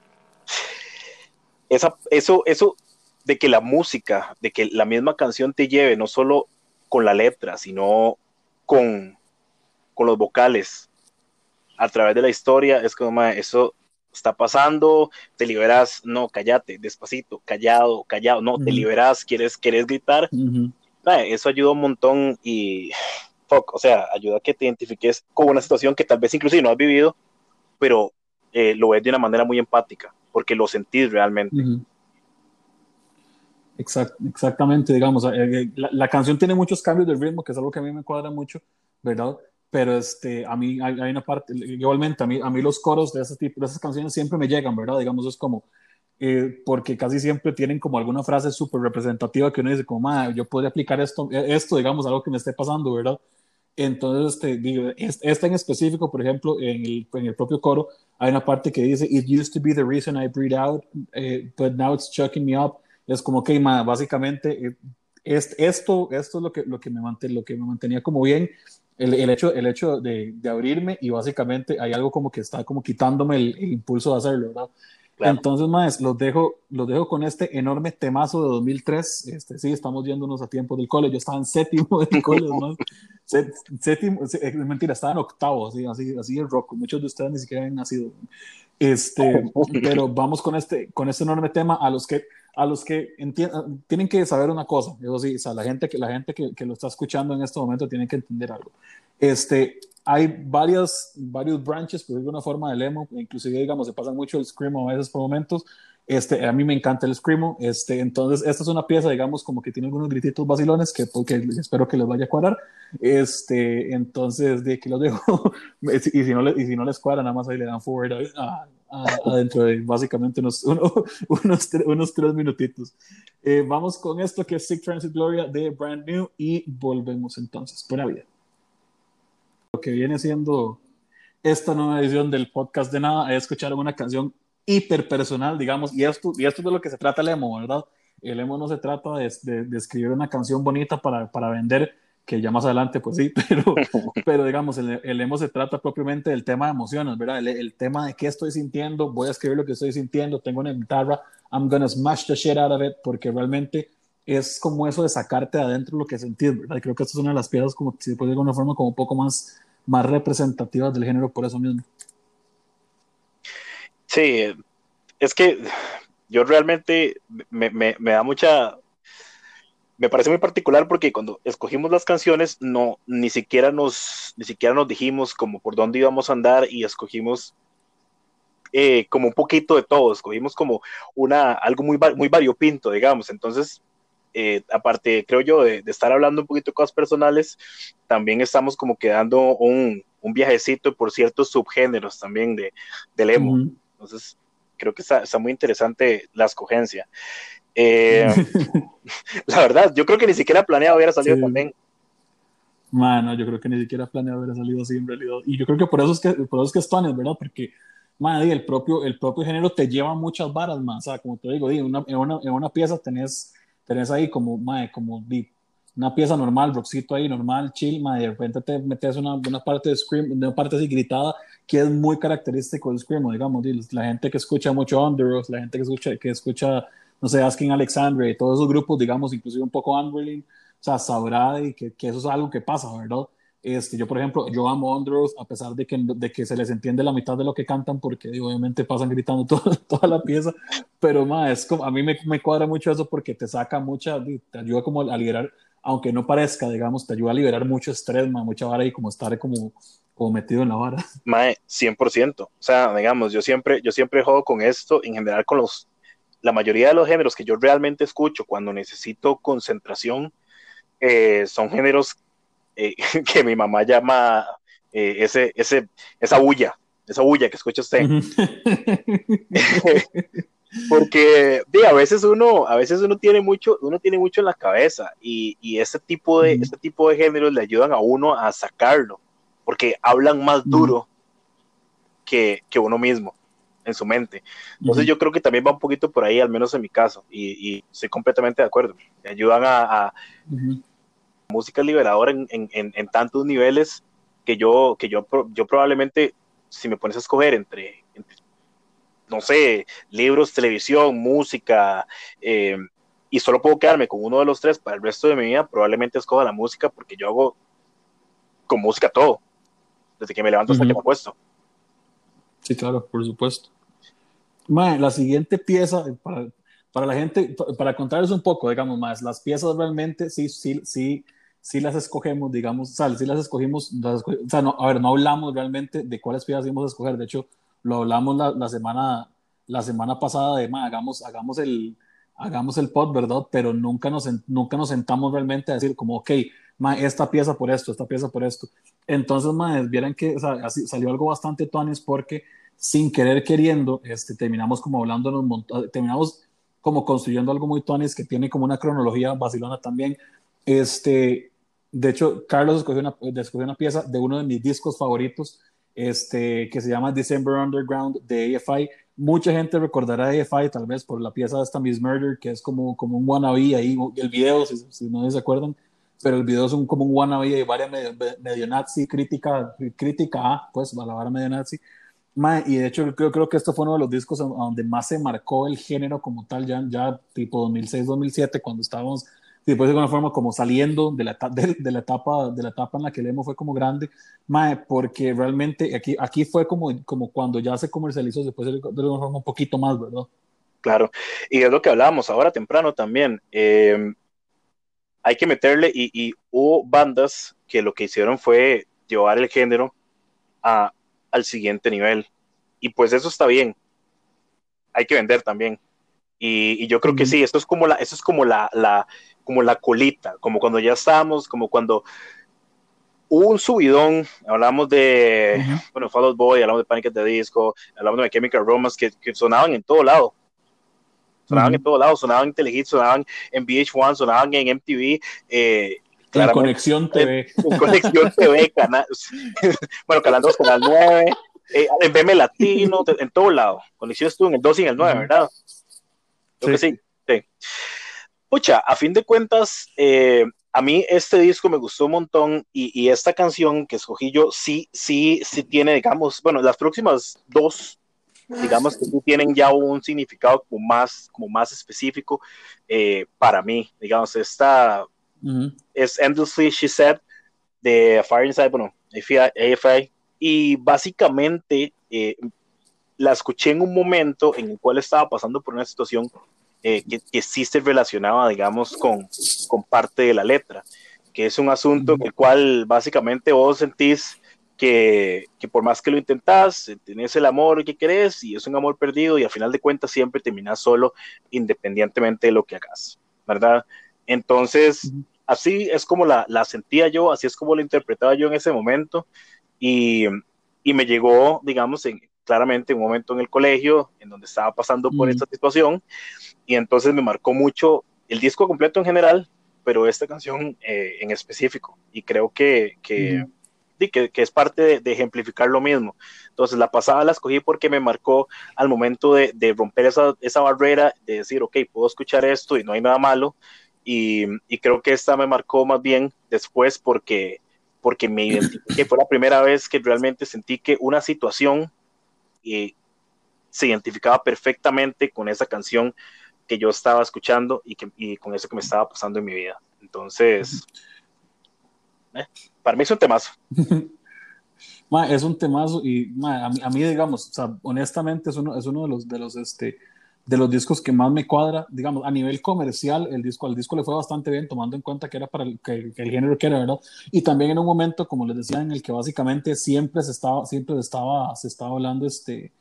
esa, eso, eso de que la música, de que la misma canción te lleve no solo con la letra, sino con, con los vocales. A través de la historia, es como, eso está pasando, te liberas, no, cállate, despacito, callado, callado, no, te liberas, quieres, quieres gritar. eso ayuda un montón y, o sea, ayuda a que te identifiques con una situación que tal vez inclusive no has vivido, pero eh, lo ves de una manera muy empática, porque lo sentís realmente exactamente, digamos, eh, eh, la, canción tiene muchos cambios de ritmo, que es algo que a mí me cuadra mucho, ¿verdad? Pero este, a mí hay, una parte, igualmente, a mí, a mí los coros de ese tipo, de esas canciones siempre me llegan, ¿verdad? Digamos, es como, eh, porque casi siempre tienen como alguna frase súper representativa que uno dice, como, yo podría aplicar esto, esto, digamos, algo que me esté pasando, ¿verdad? Entonces, este, digo, esta en específico, por ejemplo, en el, en el, propio coro, hay una parte que dice, It used to be the reason I breathe out, but now it's chucking me up es como que básicamente eh, es, esto, esto es lo que, lo, que me lo que me mantenía como bien, el, el, hecho, el hecho de, de, abrirme y básicamente hay algo como que está como quitándome el, el impulso de hacerlo, ¿verdad? Entonces, más, los dejo, los dejo con este enorme temazo de 2003. Este, sí, estamos yéndonos a tiempo del cole. Yo estaba en séptimo del cole, ¿no? séptimo, es mentira, estaba en octavo, así, así, así el rock. Muchos de ustedes ni siquiera han nacido. Este, pero vamos con este, con este enorme tema a los que, a los que tienen que saber una cosa. Eso sí, o sea, la gente, que, la gente que, que lo está escuchando en este momento tiene que entender algo. Este, hay varias, varios branches, por decirlo de una forma, del emo, inclusive, digamos, se pasa mucho el screamo a veces por momentos. Este, a mí me encanta el screamo, este, entonces esta es una pieza, digamos, como que tiene algunos grititos vacilones que porque espero que les vaya a cuadrar. Este, entonces, de aquí los dejo. y, si no y si no les cuadra, nada más ahí le dan forward adentro de básicamente unos, unos, unos tres minutitos. Eh, vamos con esto que es Sick Transit Gloria de Brand New y volvemos entonces. Buena vida lo que viene siendo esta nueva edición del podcast de nada es escuchar una canción hiper personal, digamos, y esto, y esto es de lo que se trata el emo, ¿verdad? El emo no se trata de, de, escribir una canción bonita para, para, vender, que ya más adelante, pues sí, pero, pero digamos, el, el, emo se trata propiamente del tema de emociones, ¿verdad? El, el, tema de qué estoy sintiendo, voy a escribir lo que estoy sintiendo, tengo una guitarra, I'm gonna smash the shit out of it, porque realmente es como eso de sacarte de adentro lo que sentís, ¿verdad? Y creo que esta es una de las piezas, como si puede de alguna forma, como un poco más, más representativas del género por eso mismo. Sí, es que yo realmente me, me, me da mucha, me parece muy particular porque cuando escogimos las canciones no ni siquiera nos ni siquiera nos dijimos como por dónde íbamos a andar y escogimos eh, como un poquito de todo escogimos como una algo muy muy variopinto digamos entonces eh, aparte, creo yo, de, estar hablando un poquito de cosas personales, también estamos como quedando un, un viajecito por ciertos subgéneros también de, del emo. Entonces, creo que está, está, muy interesante la escogencia. Eh, la verdad, yo creo que ni siquiera planeado hubiera salido también. Mano, yo creo que ni siquiera planeado hubiera salido así en realidad. Y yo creo que por eso es que, por eso es que es ¿verdad? Porque man, el propio, el propio género te lleva muchas varas, man. O sea, como te digo, en, una, en, una, en una pieza tenés tenés ahí como, mae, como una pieza normal, rockcito ahí, normal, chill, mae, de repente te metes una, una parte de scream, una parte así gritada, que es muy característico del scream, digamos, la gente que escucha mucho Underoath, la gente que escucha, que escucha, no sé, Asking Alexandria y todos esos grupos, digamos, inclusive un poco Unwilling, o sea, sabrá de que, que eso es algo que pasa, ¿verdad? Este, yo, por ejemplo, yo amo Underoath a pesar de que, de que se les entiende la mitad de lo que cantan, porque obviamente pasan gritando toda, toda la pieza, pero más, es como, a mí me, me, cuadra mucho eso porque te saca mucha, te ayuda como a liberar, aunque no parezca, digamos, te ayuda a liberar mucho estrés, mucha vara y como estar como, como metido en la vara. Mae, 100%. O sea, digamos, yo siempre, yo siempre juego con esto, en general con los, la mayoría de los géneros que yo realmente escucho cuando necesito concentración, eh, son géneros eh, que mi mamá llama eh, ese, ese, esa bulla, esa bulla que escucha usted. Porque a veces uno, a veces uno tiene mucho, uno tiene mucho en la cabeza y, y este tipo de, este tipo de géneros le ayudan a uno a sacarlo, porque hablan más duro que, que uno mismo en su mente. Entonces yo creo que también va un poquito por ahí, al menos en mi caso, y, y estoy completamente de acuerdo. Me ayudan a, a, música liberadora en, en, en, tantos niveles que yo, que yo, yo probablemente, si me pones a escoger entre, no sé, libros, televisión, música, eh, y solo puedo quedarme con uno de los tres para el resto de mi vida, probablemente escoja la música porque yo hago con música todo, desde que me levanto hasta que me acuesto. Sí, claro, por supuesto. la siguiente pieza, para, para la gente, para contarles un poco, digamos más, las piezas realmente sí, sí, sí si las escogemos, digamos, o sea, si las escogimos, o sea, no, a ver, no hablamos realmente de cuáles piezas íbamos a escoger, de hecho, lo hablamos la, la semana, la semana pasada de, ma, hagamos, hagamos el, hagamos el pod, ¿verdad? Pero nunca nos, nunca nos sentamos realmente a decir como, ok, esta pieza por esto, esta pieza por esto. Entonces, ma, vieran que o sea, así, salió algo bastante tuanis porque sin querer queriendo, este, terminamos como hablando, terminamos como construyendo algo muy tuanis que tiene como una cronología vacilona también. Este, de hecho, Carlos escogió una, una pieza de uno de mis discos favoritos, este, que se llama December Underground de AFI. Mucha gente recordará a AFI tal vez por la pieza de esta Miss Murder, que es como, como un wannabe ahí, el video, si, no se acuerdan. Pero el video es un, como un wannabe y varias medio, medio, nazi, crítica, crítica pues, a la vara medio nazi. y de hecho creo, creo que este fue uno de los discos donde más se marcó el género como tal, ya, ya tipo 2006-2007, cuando estábamos, tipo de alguna forma, como saliendo de la, de, de, la etapa, de la etapa en la que el emo fue como grande, mae, porque realmente aquí, aquí fue como, como cuando ya se comercializó, después de alguna forma un poquito más, ¿verdad? Claro, y es lo que hablábamos ahora temprano también. Eh, hay que meterle y, hubo bandas que lo que hicieron fue llevar el género a, al siguiente nivel. Y pues eso está bien. Hay que vender también. Y, yo creo que sí, esto es como la, esto es como la, la, como la colita, como cuando ya estábamos, como cuando hubo un subidón, hablamos de, bueno, Fall Out Boy, hablamos de Panic at the Disco, hablamos de Chemical Romance, que, que sonaban en todo lado sonaban en todos lados, sonaban en Telehit, sonaban en VH1, sonaban en MTV. Eh, en Conexión TV. En, Conexión TV, canal, bueno, Canal 2, Canal 9, eh, en BM Latino, en todo lado. Conexión estuvo en el 2 y en el 9, ¿verdad? Creo sí. que sí, sí. Pucha, a fin de cuentas, eh, a mí este disco me gustó un montón y, y, esta canción que escogí yo sí, sí, sí tiene, digamos, bueno, las próximas dos digamos que tienen ya un significado como más, como más específico eh, para mí. Digamos, esta es Endlessly She Said de Fire Inside, bueno, AFI, y básicamente eh, la escuché en un momento en el cual estaba pasando por una situación eh, que, que, sí se relacionaba, digamos, con, con parte de la letra, que es un asunto en el cual básicamente vos sentís que, que, por más que lo intentas, tenés el amor que querés y es un amor perdido y al final de cuentas siempre terminas solo independientemente de lo que hagas, ¿verdad? Entonces, así es como la, la, sentía yo, así es como la interpretaba yo en ese momento y, y me llegó, digamos, en, claramente un momento en el colegio en donde estaba pasando por esta situación y entonces me marcó mucho el disco completo en general, pero esta canción eh, en específico y creo que... que que, es parte de, ejemplificar lo mismo. Entonces, la pasada la escogí porque me marcó al momento de, romper esa, esa, barrera, de decir, ok, puedo escuchar esto y no hay nada malo. Y, creo que esta me marcó más bien después porque, porque me identifiqué. Fue la primera vez que realmente sentí que una situación eh, se identificaba perfectamente con esa canción que yo estaba escuchando y, que, y con eso que me estaba pasando en mi vida. Entonces, eh, para mí es un temazo. es un temazo y a, mí, digamos, honestamente es uno, es uno de los, de los, este, de los discos que más me cuadra, digamos, a nivel comercial, el disco, al disco le fue bastante bien, tomando en cuenta que era para el, que, el género que era, ¿verdad? Y también en un momento, como les decía, en el que básicamente siempre se estaba, siempre estaba, se estaba hablando, este,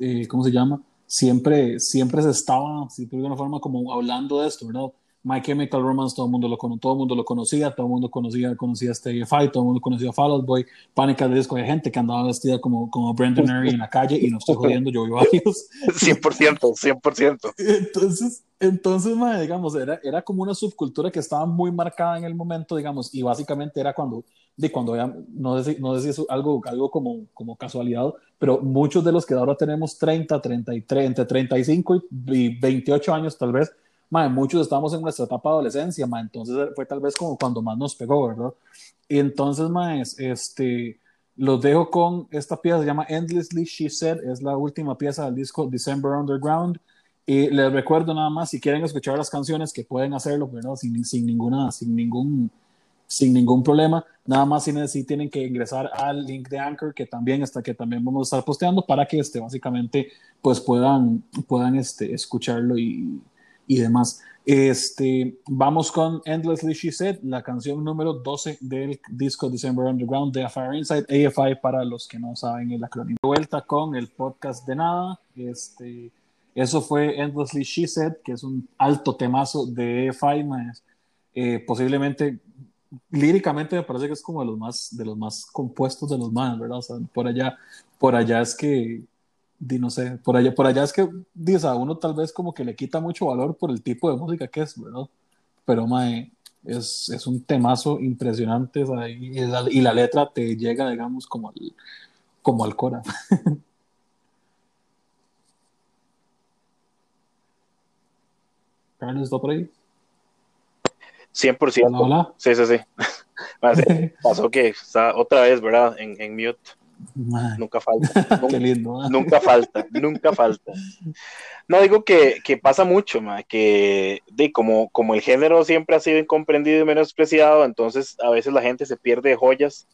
eh, ¿cómo se llama? Siempre, siempre se estaba, si de alguna forma, como hablando de esto, ¿verdad? My Chemical Romance, todo el mundo lo, todo mundo lo conocía, todo el mundo conocía, conocía este Fight, todo el mundo conocía Fall Out Boy, Panic at Disco, hay gente que andaba vestida como, como Brandon Mary en la calle y no estoy jodiendo, yo vi varios. 100%, 100%. Entonces, entonces digamos, era, era como una subcultura que estaba muy marcada en el momento, digamos, y básicamente era cuando, de cuando ya, no sé, no sé si es algo, algo como, como casualidad, pero muchos de los que ahora tenemos 30, 33, entre 35 y 28 años tal vez, muchos estamos en nuestra etapa de adolescencia, entonces fue tal vez como cuando más nos pegó, ¿verdad? Y entonces, ma, este, los dejo con esta pieza, se llama Endlessly She Said, es la última pieza del disco December Underground. Y les recuerdo nada más, si quieren escuchar las canciones, que pueden hacerlo, ¿verdad? Sin, sin, ninguna, sin, ningún, sin ningún problema. Nada más si, si tienen que ingresar al link de Anchor, que también, está, que también vamos a estar posteando, para que este, básicamente pues puedan, puedan este, escucharlo y, y demás. Este, vamos con Endlessly She Said, la canción número 12 del disco December Underground de Fire Inside, AFI para los que no saben el acrónimo. Vuelta con el podcast de nada. Este, eso fue Endlessly She Said, que es un alto temazo de AFI, más, eh, posiblemente líricamente me parece que es como de los más de los más compuestos de los más, ¿verdad? O sea, por allá por allá es que no sé, por allá, por allá es que dice, a uno tal vez como que le quita mucho valor por el tipo de música que es, ¿verdad? Pero mae, es, es un temazo impresionante y, la, y, la, letra te llega, digamos, como al, como al cora. Carlos, ¿está por ahí? 100%. Sí, sí, sí. Pasó que está otra vez, ¿verdad? En, en mute. Nunca falta. Nunca, lindo. Nunca falta, nunca falta. No digo que, que pasa mucho, que de, como, como el género siempre ha sido incomprendido y menospreciado, entonces a veces la gente se pierde joyas,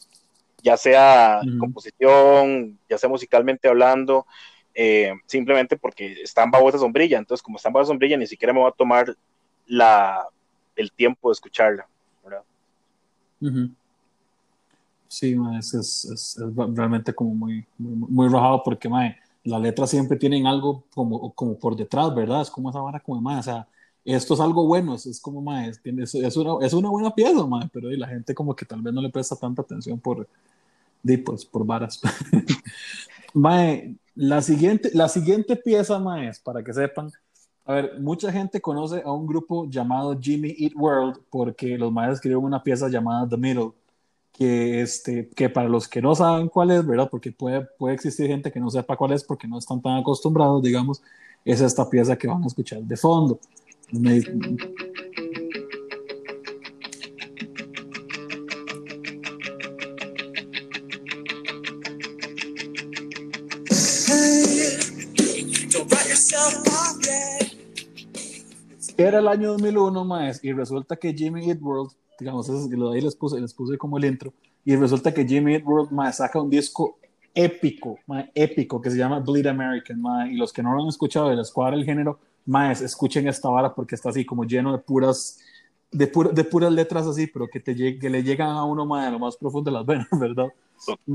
ya sea composición, ya sea musicalmente hablando, eh, simplemente porque están bajo esa sombrilla. Entonces, como están bajo esa sombrilla, ni siquiera me voy a tomar la, el tiempo de escucharla. ¿verdad? Sí, es, es, es, realmente como muy, muy, muy rajado porque mae, las letras siempre tienen algo como, como por detrás, ¿verdad? Es como esa vara como, mae, o sea, esto es algo bueno, es, es como, mae, es, es, una, es una buena pieza, mae, pero la gente como que tal vez no le presta tanta atención por, pues, por varas. mae, la siguiente, la siguiente pieza, mae, es para que sepan, a ver, mucha gente conoce a un grupo llamado Jimmy Eat World porque los maestros escribieron una pieza llamada The Middle que, este, que para los que no saben cuál es, ¿verdad? Porque puede, puede existir gente que no sepa cuál es porque no están tan acostumbrados, digamos, es esta pieza que van a escuchar de fondo. Era el año 2001, más, y resulta que Jimmy Eat World digamos, ahí les puse, les puse como el intro, y resulta que Jimmy Eat World saca un disco épico, épico, que se llama Bleed American, y los que no lo han escuchado de la escuadra del género, más escuchen esta vara porque está así como lleno de puras, de, de puras letras así, pero que, te, que le llegan a uno más de lo más profundo de las venas, ¿verdad?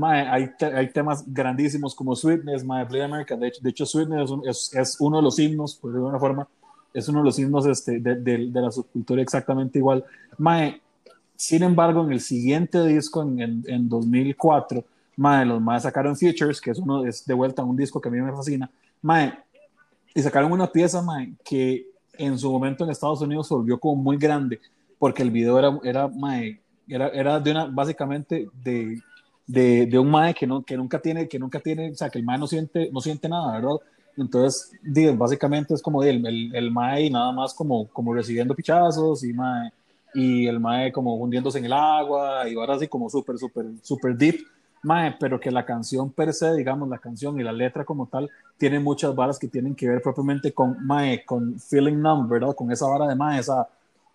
hay, hay, temas grandísimos como Sweetness, Bleed American, de hecho, de hecho Sweetness es, es, uno de los himnos, por de alguna forma, es uno de los himnos este, de, de, de la subcultura exactamente igual. Mae, sin embargo, en el siguiente disco, en, en, 2004, mae, los más sacaron Futures, que es uno es de vuelta un disco que a mí me fascina, mae, y sacaron una pieza mae, que en su momento en Estados Unidos se volvió como muy grande, porque el video era, era, mae, era, era básicamente de, de, de, un mae que, no, que nunca tiene, que nunca tiene, o sea, que el mae no siente, no siente nada, ¿verdad? Entonces, básicamente es como el, el, el mae nada más como, como recibiendo pichazos y mae, y el mae como hundiéndose en el agua y ahora así como súper, súper, súper deep, mae, pero que la canción per se, digamos, la canción y la letra como tal, tiene muchas varas que tienen que ver propiamente con mae, con feeling numb, ¿verdad? Con esa vara de mae, esa,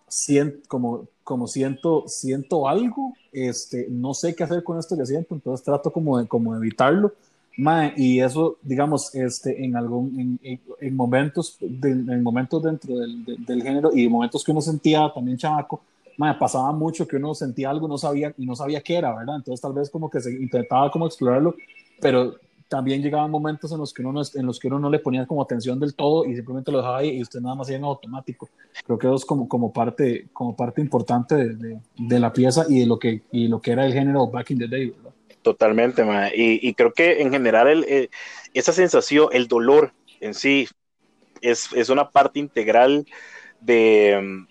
siento, como, como siento, siento algo, este, no sé qué hacer con esto que siento, entonces trato como de, como evitarlo. Mae, y eso, digamos, este, en algún, en, en, momentos, en momentos dentro del, del, género y momentos que uno sentía también chamaco, mae, pasaba mucho que uno sentía algo no sabía, y no sabía qué era, ¿verdad? Entonces tal vez como que se intentaba como explorarlo, pero también llegaban momentos en los que uno no, en los que uno no le ponía como atención del todo y simplemente lo dejaba ahí y usted nada más iba en automático. Creo que eso es como, como, parte, como parte importante de, de, la pieza y de lo que, y lo que era el género back in the day, ¿verdad? Totalmente, Y, y, creo que en general el, eh, esa sensación, el dolor en sí, es, es una parte integral de,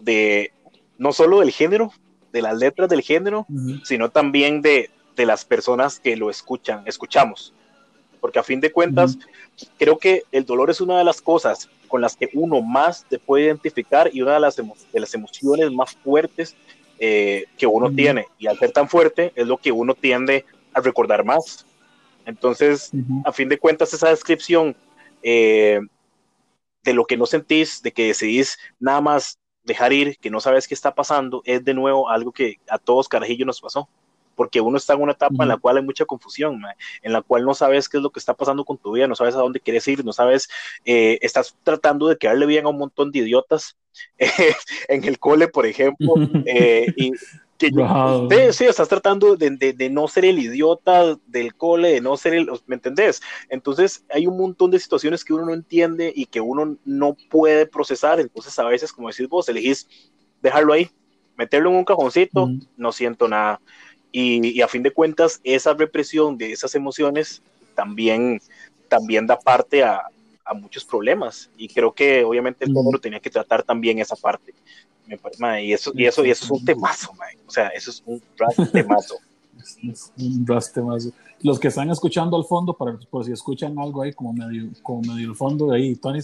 de no solo del género, de las letras del género, sino también de, de, las personas que lo escuchan, escuchamos. Porque a fin de cuentas, creo que el dolor es una de las cosas con las que uno más te puede identificar y una de las, de las emociones más fuertes eh, que uno tiene. Y al ser tan fuerte es lo que uno tiende a recordar más. Entonces, a fin de cuentas, esa descripción eh, de lo que no sentís, de que decidís nada más dejar ir, que no sabes qué está pasando, es de nuevo algo que a todos carajillos nos pasó porque uno está en una etapa en la cual hay mucha confusión, en la cual no sabes qué es lo que está pasando con tu vida, no sabes a dónde quieres ir, no sabes, eh, estás tratando de quedarle bien a un montón de idiotas en el cole, por ejemplo, eh, y que sí, estás tratando de, de, no ser el idiota del cole, de no ser el, ¿me entendés? Entonces hay un montón de situaciones que uno no entiende y que uno no puede procesar, entonces a veces, como decís vos, elegís dejarlo ahí, meterlo en un cajoncito, no siento nada. Y, a fin de cuentas, esa represión de esas emociones también, también da parte a, a muchos problemas. Y creo que obviamente el lo tenía que tratar también esa parte. y, eso, y, eso, y eso es un temazo, o sea, eso es un temazo. un temazo. Los que están escuchando al fondo, para, por si escuchan algo ahí como medio, como medio el fondo de ahí, Tony,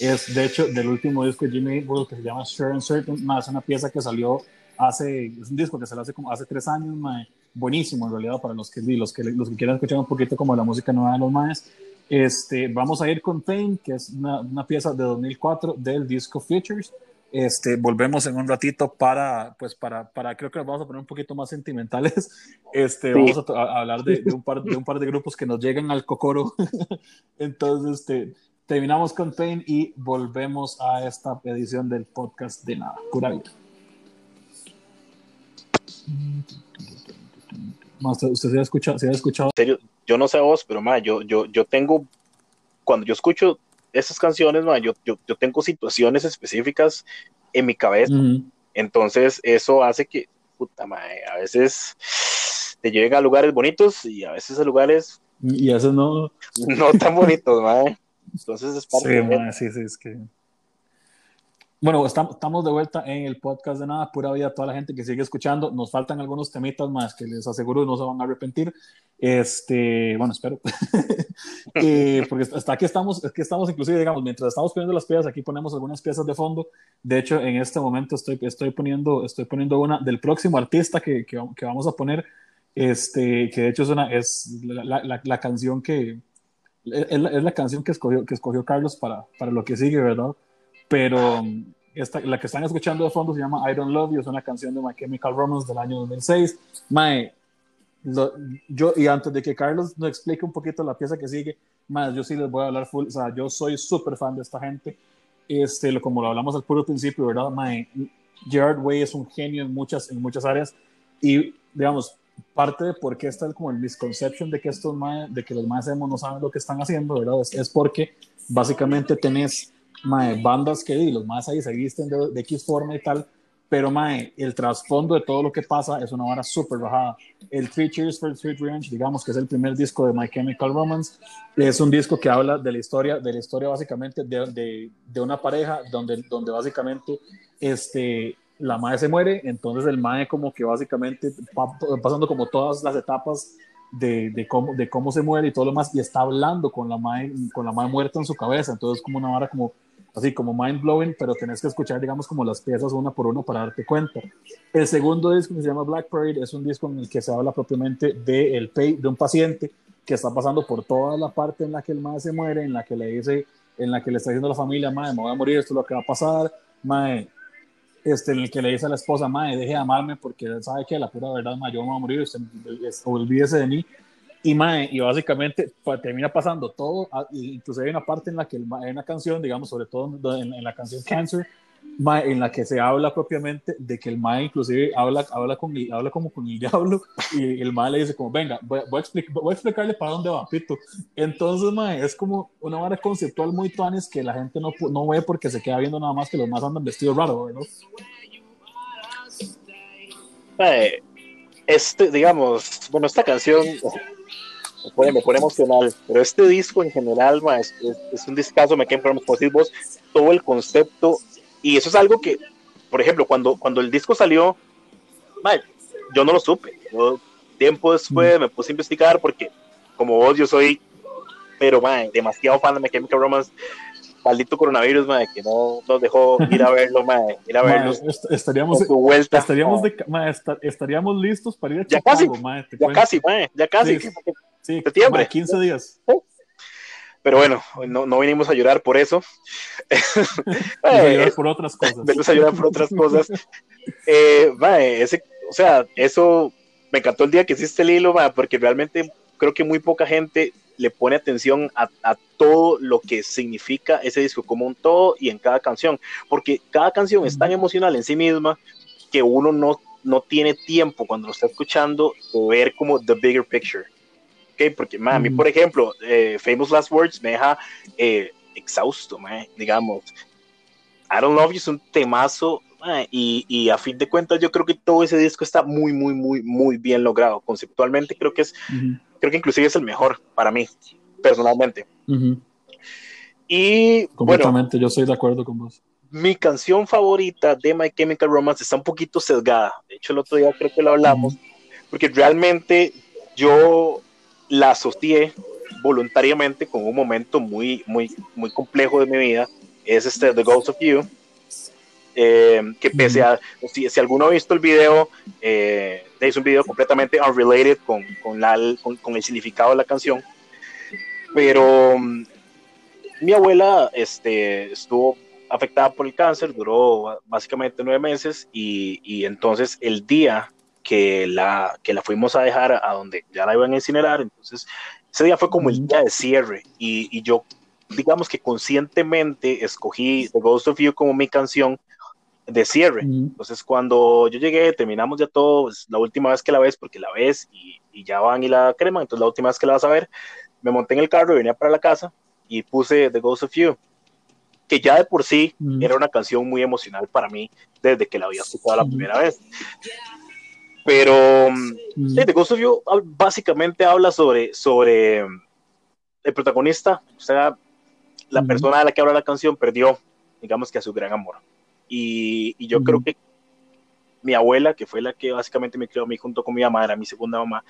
es de hecho del último disco de Jimmy World que se llama Sure and Certain, más una pieza que salió hace, es un disco que salió hace como hace tres años, mae, buenísimo en realidad para los que, los que, los que quieran escuchar un poquito como la música nueva de los maes. Este, vamos a ir con Fame, que es una, una pieza de 2004 del disco Futures. Este, volvemos en un ratito para, pues para, para, creo que nos vamos a poner un poquito más sentimentales. Este, sí. Vamos a, a hablar de, de, un par, de un par de grupos que nos llegan al cocoro. Entonces, este, terminamos con Pain y volvemos a esta edición del podcast de Nada, Pura Vida. ¿Usted, usted se ha escuchado? ¿Se ha escuchado? En serio, yo no sé vos, pero ma, yo, yo, yo tengo, cuando yo escucho esas canciones, ma, yo, yo, yo tengo situaciones específicas en mi cabeza. Uh -huh. Entonces, eso hace que, puta madre, a veces te lleven a lugares bonitos y a veces a lugares. Y a veces no. No tan bonitos, madre. Entonces es parte sí, de man, sí, sí, es que. Bueno, estamos, de vuelta en el podcast de Nada, pura vida a toda la gente que sigue escuchando. Nos faltan algunos temitas más que les aseguro no se van a arrepentir. Este, bueno, espero. eh, porque hasta aquí estamos, es que estamos inclusive, digamos, mientras estamos poniendo las piezas, aquí ponemos algunas piezas de fondo. De hecho, en este momento estoy, estoy, poniendo, estoy poniendo una del próximo artista que, que, que vamos a poner, este, que de hecho es, una, es la, la, la canción que, es la, es la, canción que escogió, que escogió Carlos para, para lo que sigue, ¿verdad? Pero esta, la que están escuchando de fondo se llama I Don't Love You, es una canción de My Chemical Romance del año 2006. Mae, lo, yo, y antes de que Carlos nos explique un poquito la pieza que sigue, más yo sí les voy a hablar full, o sea, yo soy súper fan de esta gente, este, lo, como lo hablamos al puro principio, ¿verdad? Mae, Gerard Way es un genio en muchas, en muchas áreas y, digamos, parte de por qué está como el misconception de que estos mae, de que los emo no saben lo que están haciendo, ¿verdad? Es, es porque básicamente tenés mae, bandas que y los más ahí se visten de, de, X forma y tal, pero mae, el trasfondo de todo lo que pasa es una vara súper bajada. El Three Cheers for Street Revenge, digamos que es el primer disco de My Chemical Romance, es un disco que habla de la historia, de la historia básicamente de, de, de una pareja donde, donde básicamente este, la madre se muere, entonces el mae como que básicamente va pasando como todas las etapas de, de, cómo, de cómo se muere y todo lo más, y está hablando con la madre, con la madre muerta en su cabeza, entonces como una vara como así como mind blowing, pero tenés que escuchar, digamos, como las piezas una por una para darte cuenta. El segundo disco que se llama Black Parade es un disco en el que se habla propiamente de, el pay, de un paciente que está pasando por toda la parte en la que el madre se muere, en la que le dice, en la que le está diciendo a la familia, madre, me voy a morir, esto es lo que va a pasar, madre, este, en el que le dice a la esposa, madre, deje de amarme porque sabe que la pura verdad, madre, yo me voy a morir, usted, olvídese de mí, y, mae, y básicamente termina pasando todo, incluso hay una parte en la que el, hay una canción, digamos, sobre todo en, en la canción Cancer, mae, en la que se habla propiamente de que el mae inclusive habla, habla, con, habla como con el diablo y el mae le dice como, venga, voy, voy, a, voy a explicarle para dónde va, pito. Entonces, mae, es como una vara conceptual muy tuanes que la gente no, no ve porque se queda viendo nada más que los más andan vestidos raro, ¿verdad? Mae, este, digamos, bueno, esta canción me pone, me pone emocional, pero este disco en general ma, es, es, es, un discazo, me quedo como vos, todo el concepto, y eso es algo que, por ejemplo, cuando, cuando el disco salió, ma, yo no lo supe, yo, tiempo después mm. me puse a investigar porque, como vos, yo soy, pero ma, demasiado fan de My Chemical Romance, maldito coronavirus, ma, que no nos dejó ir a verlo, ma, ir a verlo. estaríamos, vuelta, estaríamos, de, estaríamos listos para ir a ya Chicago, casi, ma, ya casi, ma, ya casi, sí. Sí, septiembre. 15 días. Pero bueno, no, no vinimos a llorar por eso. a llorar por otras cosas. Venimos a llorar por otras cosas. eh, va, ese, o sea, eso me encantó el día que hiciste el hilo, va, porque realmente creo que muy poca gente le pone atención a, a, todo lo que significa ese disco como un todo y en cada canción, porque cada canción es tan emocional en sí misma que uno no, no tiene tiempo cuando lo está escuchando de ver como the bigger picture. ¿Okay? Porque ma, a mí, por ejemplo, eh, Famous Last Words me deja eh, exhausto, ma, digamos. I Don't Love You es un temazo ma, y, y, a fin de cuentas yo creo que todo ese disco está muy, muy, muy, muy bien logrado. Conceptualmente creo que es, uh -huh. creo que inclusive es el mejor para mí, personalmente. Uh -huh. Y completamente, bueno, yo estoy de acuerdo con vos. Mi canción favorita de My Chemical Romance está un poquito sesgada. De hecho, el otro día creo que lo hablamos, uh -huh. porque realmente yo la asocié voluntariamente con un momento muy, muy, muy complejo de mi vida. es este The Ghost of You. Eh, que pese a, si, si, alguno ha visto el video, eh, es un video completamente unrelated con, con, el significado de la canción, pero mm, mi abuela este, estuvo afectada por el cáncer, duró básicamente nueve meses y, y entonces el día que la, que la fuimos a dejar a, donde ya la iban a incinerar, entonces ese día fue como el día de cierre. Y, y yo digamos que conscientemente escogí The Ghost of You como mi canción de cierre. Entonces, cuando yo llegué, terminamos ya todo, pues, la última vez que la ves, porque la ves y, y, ya van y la crema, entonces la última vez que la vas a ver, me monté en el carro y venía para la casa y puse The Ghost of You, que ya de por sí era una canción muy emocional para mí desde que la había escuchado la primera vez. Pero The Ghost of You básicamente habla sobre, sobre el protagonista, o sea, la persona de la que habla la canción perdió, digamos que a su gran amor. Y, y yo creo que mi abuela, que fue la que básicamente me crió a mí junto con mi mamá, era mi segunda mamá,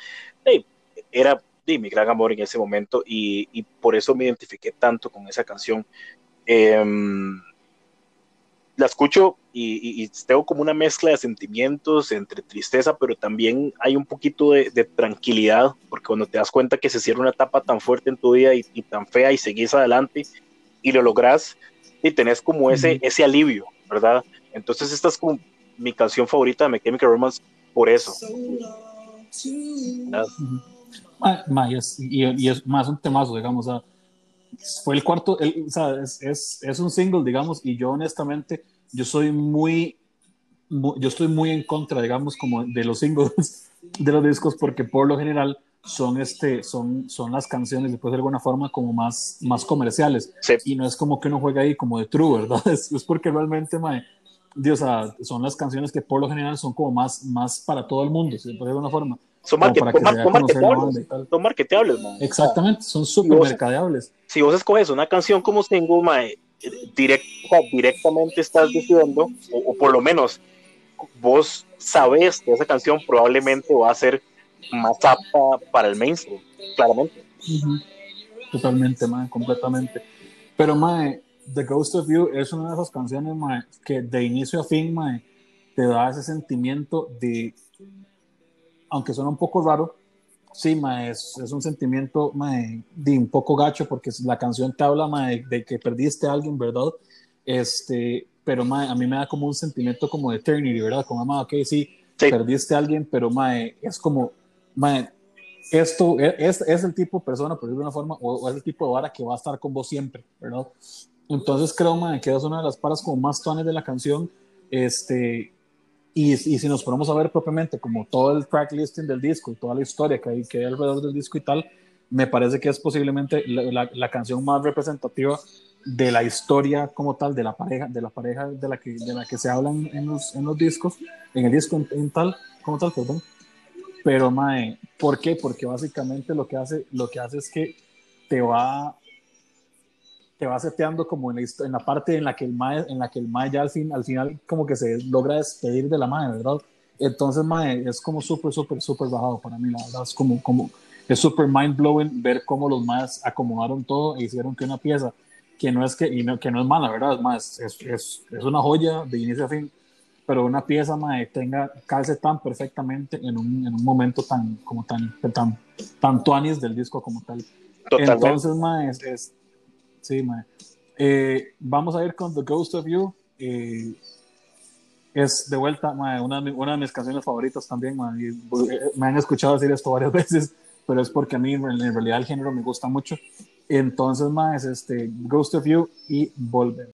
era mi gran amor en ese momento y, y, por eso me identifiqué tanto con esa canción. Em, la escucho y, y, tengo como una mezcla de sentimientos entre tristeza, pero también hay un poquito de, de, tranquilidad, porque cuando te das cuenta que se cierra una etapa tan fuerte en tu vida y, y tan fea y seguís adelante y lo logras y tenés como ese, ese alivio, ¿verdad? Entonces esta es como mi canción favorita de My Chemical Romance por eso. y, es más un temazo, digamos, fue el cuarto, o sea, es, es, es, un single, digamos, y yo honestamente, yo soy muy, yo estoy muy en contra, digamos, como de los singles de los discos, porque por lo general son, este, son, son las canciones, después de alguna forma, como más, más comerciales. Y no es como que uno juega ahí como de true, ¿verdad? Es, es porque realmente, mae, Dios, son las canciones que por lo general son como más, más para todo el mundo, si de alguna forma. Son, market, marketeables. Son marketeables, Exactamente, son súper mercadeables. Si vos escoges una canción como single, mae, direct, directamente estás diciendo, o, o por lo menos vos sabes que esa canción probablemente va a ser más apta para el mainstream, claramente. Totalmente, mae, completamente. Pero, mae, The Ghost of You es una de esas canciones, mae, que de inicio a fin, mae, te da ese sentimiento de, aunque suena un poco raro, sí, mae, es, es un sentimiento, mae, de un poco gacho, porque la canción te habla, mae, de, que perdiste a alguien, ¿verdad? Este, pero, mae, a mí me da como un sentimiento como de eternity, ¿verdad? Como, mae, ok, sí, sí. perdiste a alguien, pero, mae, es como mae, esto e, es, es, el tipo de persona, por decirlo de una forma, o, es el tipo de vara que va a estar con vos siempre, ¿verdad? Entonces creo, que es una de las paras como más tones de la canción, este, y, y, si nos ponemos a ver propiamente como todo el track listing del disco y toda la historia que hay, que hay alrededor del disco y tal, me parece que es posiblemente la, la, la, canción más representativa de la historia como tal, de la pareja, de la pareja de la que, de la que se hablan en los, en los discos, en el disco en, en tal, como tal, perdón. Pero, mae, ¿por qué? Porque básicamente lo que hace, lo que hace es que te va, te va seteando como en la, en la parte en la que el mae, en la que el mae ya al, fin, al final como que se logra despedir de la mae, ¿verdad? Entonces, mae, es como súper, súper, súper bajado para mí, la verdad. Es como, como, es súper mind blowing ver cómo los maes acomodaron todo e hicieron que una pieza que no es que, y no, que no es mala, ¿verdad? Es, es, es, es una joya de inicio a fin pero una pieza mae, tenga, calce tan perfectamente en un, en un momento tan, como tan, tan, tan tuanis del disco como tal. Totalmente. Entonces, mae, es, sí, mae. Eh, vamos a ir con The Ghost of You. Eh, es de vuelta una, una, de mis canciones favoritas también. Mae, y, eh, me han escuchado decir esto varias veces, pero es porque a mí en realidad el género me gusta mucho. Entonces, mae, es este, Ghost of You y Volver.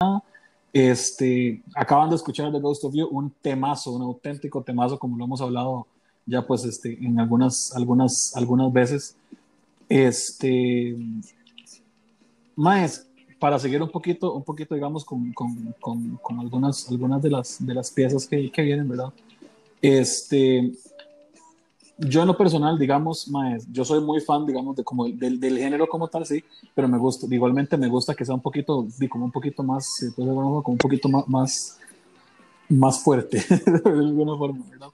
Este, acaban de escuchar The Ghost of You, un temazo, un auténtico temazo, como lo hemos hablado ya pues este, en algunas, algunas, algunas veces. Este, más, para seguir un poquito, un poquito digamos, con, con, con, algunas, algunas de, las, de las piezas que, que vienen, ¿verdad? Este, yo en lo personal, digamos, maes, yo soy muy fan, digamos, de como del, del, género como tal, sí, pero me gusta, igualmente me gusta que sea un poquito, como un poquito más, como un poquito más, más, más fuerte, de alguna forma, ¿verdad?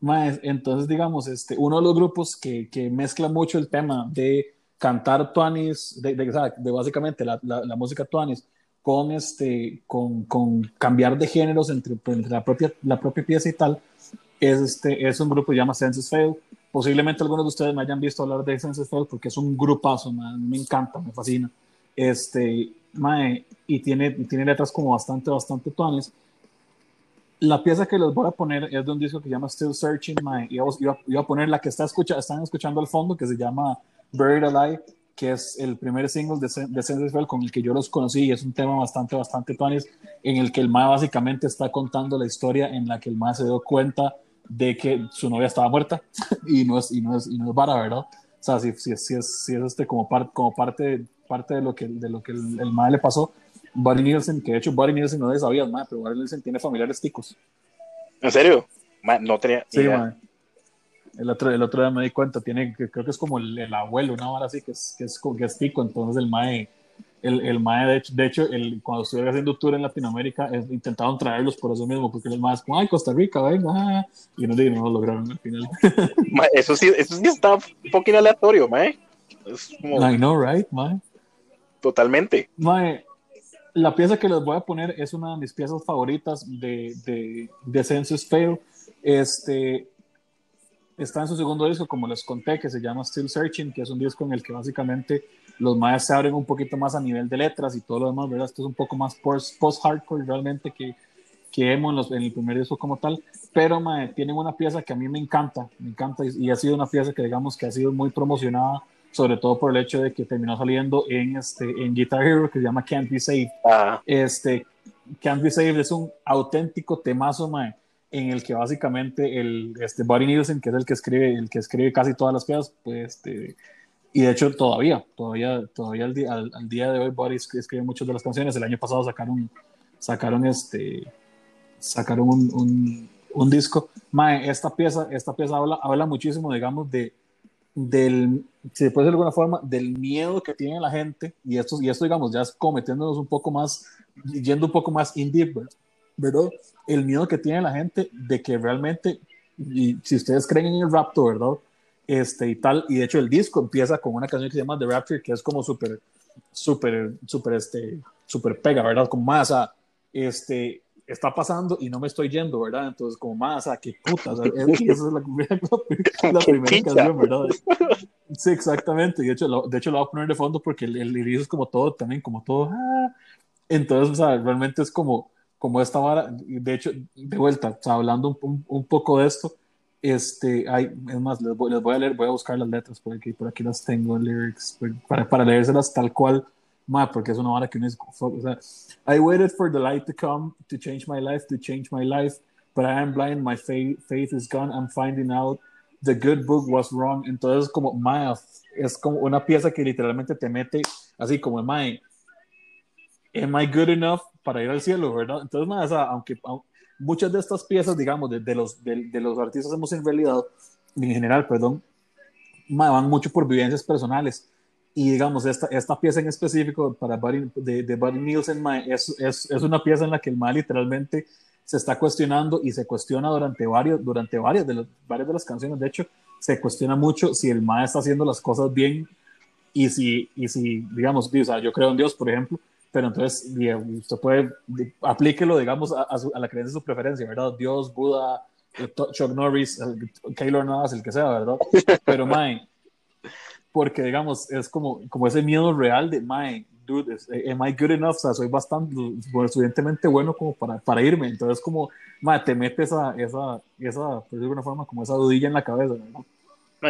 Maes, entonces, digamos, este, uno de los grupos que, que mezcla mucho el tema de cantar tuanis, de, de, de básicamente la, la, la, música tuanis, con, este, con, con cambiar de géneros entre, entre, la, propia, la propia pieza y tal, es, este, es un grupo que se llama Census Fail. Posiblemente algunos de ustedes me hayan visto hablar de Census Fail porque es un grupazo, me encanta, me fascina. Este, mae, y tiene, tiene letras como bastante, bastante tones. La pieza que les voy a poner es de un disco que se llama Still Searching, mae, y iba, iba, a poner la que está escucha, están escuchando al fondo, que se llama Buried Alive, que es el primer single de, de Sense con el que yo los conocí y es un tema bastante, bastante tonis, en el que el mae básicamente está contando la historia en la que el mae se dio cuenta de que su novia estaba muerta y no es, y no es, y no es vara, ¿verdad? O sea, si, si, si, es, si es este como, par, como parte, parte de lo que, de lo que el, el mae le pasó, Buddy Nielsen, que de hecho Buddy Nielsen no sabía, más, pero Buddy Nielsen tiene familiares ticos. ¿En serio? no tenía. Sí, idea. El otro, el otro día me di cuenta, tiene, creo que es como el, el abuelo, una hora así, que es, que es, que es tico, entonces el mae, el, el mae de hecho, de hecho el, cuando estuve haciendo tour en Latinoamérica, es, intentaron traerlos por eso mismo, porque los más como, ay, Costa Rica, venga, y no, no lo lograron al final. eso sí, eso sí está un poquito aleatorio, mae. Es como... I know, right, mae. Totalmente. Mae, la pieza que les voy a poner es una de mis piezas favoritas de, de, de Census Fail. Este, está en su segundo disco, como les conté, que se llama Still Searching, que es un disco en el que básicamente los mayas se abren un poquito más a nivel de letras y todo lo demás, ¿verdad? Esto es un poco más post-hardcore realmente que, que emo en, los, en, el primer disco como tal, pero mae, tienen una pieza que a mí me encanta, me encanta y, y ha sido una pieza que digamos que ha sido muy promocionada sobre todo por el hecho de que terminó saliendo en, este, en Guitar Hero, que se llama Can't Be Saved. Este, Can't Be Saved es un auténtico temazo, mae, en el que básicamente el, este, Buddy Nielsen, que es el que escribe, el que escribe casi todas las piezas, pues, este, y de hecho todavía, todavía, todavía al, día, al, día de hoy Buddy escribe muchas de las canciones. El año pasado sacaron, sacaron este, sacaron un, un, un disco. Mae, esta pieza, esta pieza habla, habla muchísimo, digamos, de del, si puede de alguna forma, del miedo que tiene la gente, y esto, y esto digamos, ya es cometiéndonos un poco más, yendo un poco más in deep, ¿verdad? El miedo que tiene la gente de que realmente, y si ustedes creen en el rapto, ¿verdad? Este y tal, y de hecho el disco empieza con una canción que se llama The Rapture, que es como súper, súper, súper, este, súper pega, ¿verdad? Como más, a, este, está pasando y no me estoy yendo, ¿verdad? Entonces, como más, ¿a qué puta? esa es la, la, primera canción, ¿verdad? Sí, exactamente. De hecho, lo, de hecho, lo voy a poner de fondo porque el, el inicio es como todo, también como todo. Ah. Entonces, o sea, realmente es como, como esta vara. De hecho, de vuelta, hablando un, un, poco de esto, este, hay, es más, les voy, les voy, a leer, voy a buscar las letras por aquí, por aquí las tengo, lyrics, para, para leérselas tal cual Ma, porque es una hora que uno es, o sea, I waited for the light to come to change my life, to change my life, but I am blind, my faith, faith is gone, I'm finding out the good book was wrong. Entonces, como, ma, es como una pieza que literalmente te mete así como, ma, am I good enough para ir al cielo, verdad? Entonces, o sea, aunque, muchas de estas piezas, digamos, de, de los, de, de, los artistas hemos en realidad, en general, perdón, van mucho por vivencias personales y digamos, esta, esta pieza en específico para de, de Buddy Nielsen es, es, es, una pieza en la que el mal literalmente se está cuestionando y se cuestiona durante, varios, durante varias, de los, varias de las canciones. De hecho, se cuestiona mucho si el mal está haciendo las cosas bien y si, y si digamos, o sea, yo creo en Dios, por ejemplo, pero entonces usted puede, aplíquelo, digamos, a, a, la creencia de su preferencia, ¿verdad? Dios, Buda, eh, Chuck Norris, Keylor Navas, el que sea, ¿verdad? Pero, mae, porque digamos, es como, como ese miedo real de, my, dude, eh, am I good enough? O sea, soy bastante, suficientemente bueno como para, para irme. Entonces, como, ma, te mete esa, esa, esa, por de alguna forma, como esa dudilla en la cabeza, ¿no?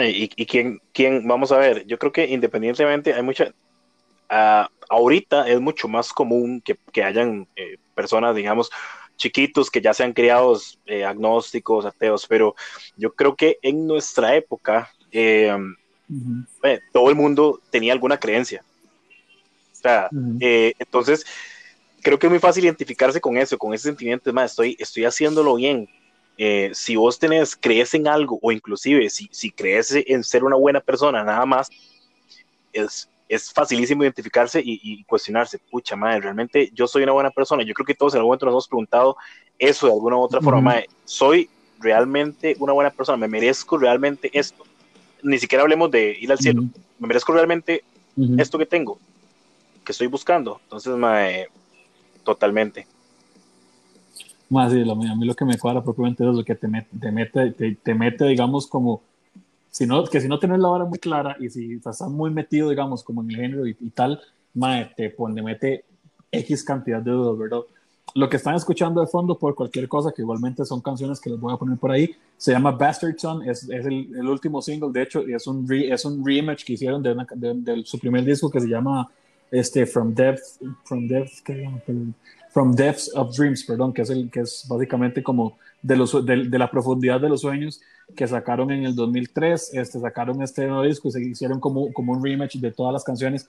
Y, y quién, quién, vamos a ver, yo creo que independientemente hay mucha, uh, ahorita es mucho más común que, que hayan eh, personas, digamos, chiquitos que ya sean criados eh, agnósticos, ateos, pero yo creo que en nuestra época, eh, todo el mundo tenía alguna creencia. O sea, eh, entonces creo que es muy fácil identificarse con eso, con ese sentimiento, más estoy, estoy haciéndolo bien. Eh, si vos tenés, crees en algo, o inclusive si, si crees en ser una buena persona, nada más, es, es facilísimo identificarse y, cuestionarse, pucha madre, realmente yo soy una buena persona. Yo creo que todos en algún momento nos hemos preguntado eso de alguna u otra forma, soy realmente una buena persona, me merezco realmente esto ni siquiera hablemos de ir al cielo. Me merezco realmente esto que tengo, que estoy buscando. Entonces, totalmente. Más sí, a mí lo que me cuadra propiamente es lo que te mete, te mete, te, mete digamos, como, si no, que si no tienes la vara muy clara y si estás muy metido, digamos, como en el género y, tal, mae, te, pone, mete X cantidad de dudas, ¿verdad? Lo que están escuchando de fondo por cualquier cosa, que igualmente son canciones que les voy a poner por ahí, se llama Bastard Son, es, es el, el, último single, de hecho, y es un, es un reimage que hicieron de, de, su primer disco que se llama este, From Depth, From Depth, ¿qué From Depths of Dreams, perdón, que es, el, que es básicamente como de, los, de, la profundidad de los sueños que sacaron en el 2003, este, sacaron este nuevo disco y se hicieron como, como un rematch de todas las canciones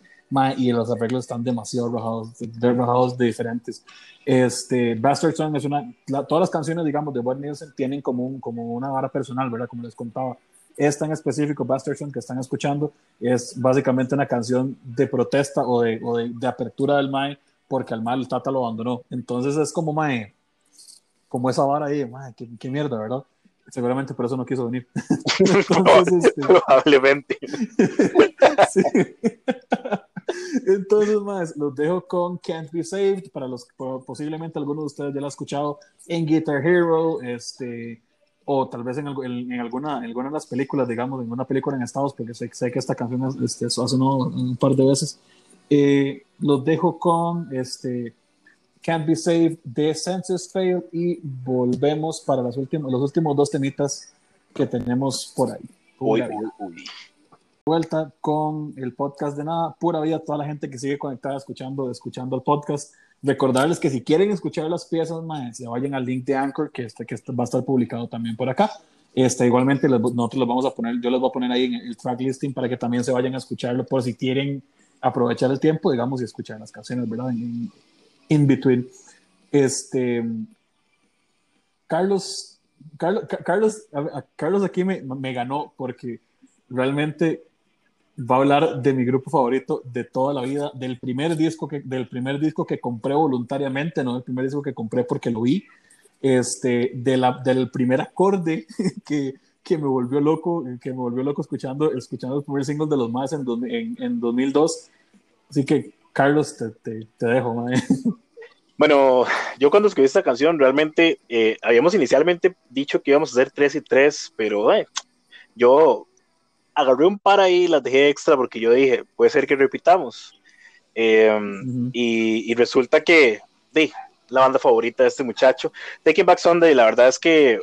y los arreglos están demasiado rajados, rajados de diferentes. Este, Bastard Song es una, todas las canciones, digamos, de Bob Nielsen tienen como, un, como una vara personal, ¿verdad? Como les contaba. Esta en específico, Bastard Song, que están escuchando, es básicamente una canción de protesta o de, o de, de apertura del Mae porque al mal el Tata lo abandonó. Entonces es como, mae, como esa vara ahí, mae, qué, mierda, ¿verdad? Seguramente por eso no quiso venir. Entonces, este, Probablemente. sí. Entonces, más, los dejo con Can't Be Saved, para los posiblemente algunos de ustedes ya lo han escuchado en Guitar Hero, este, o tal vez en, en, alguna, en alguna de las películas, digamos, en una película en Estados, porque sé, sé que esta canción este, ha sonado un par de veces. Eh, los dejo con este Can't Be Saved de Census Fail y volvemos para los últimos, los últimos dos temitas que tenemos por ahí. Uy, uy, uy. Vuelta con el podcast de nada, pura vida, toda la gente que sigue conectada escuchando, escuchando el podcast. Recordarles que si quieren escuchar las piezas, más, se vayan al link de Anchor, que, este, que este va a estar publicado también por acá. Este, igualmente, nosotros los vamos a poner, yo les voy a poner ahí en el track listing para que también se vayan a escucharlo por si quieren aprovechar el tiempo, digamos, y escuchar las canciones, ¿verdad? In between. Este, Carlos, Carlos, Carlos, Carlos aquí me, me, ganó porque realmente va a hablar de mi grupo favorito de toda la vida, del primer disco que, del primer disco que compré voluntariamente, no el primer disco que compré porque lo vi, este, de del primer acorde que, que me volvió loco, que me volvió loco escuchando, escuchando el primer single de los más en, en, en 2002. Así que, Carlos, te, te, te dejo, man. Bueno, yo cuando escribí esta canción, realmente eh, habíamos inicialmente dicho que íbamos a hacer tres y tres, pero eh, yo agarré un par ahí, las dejé extra porque yo dije, puede ser que repitamos. Em, y, y, resulta que, de, la banda favorita de este muchacho, Taking Back Sunday, la verdad es que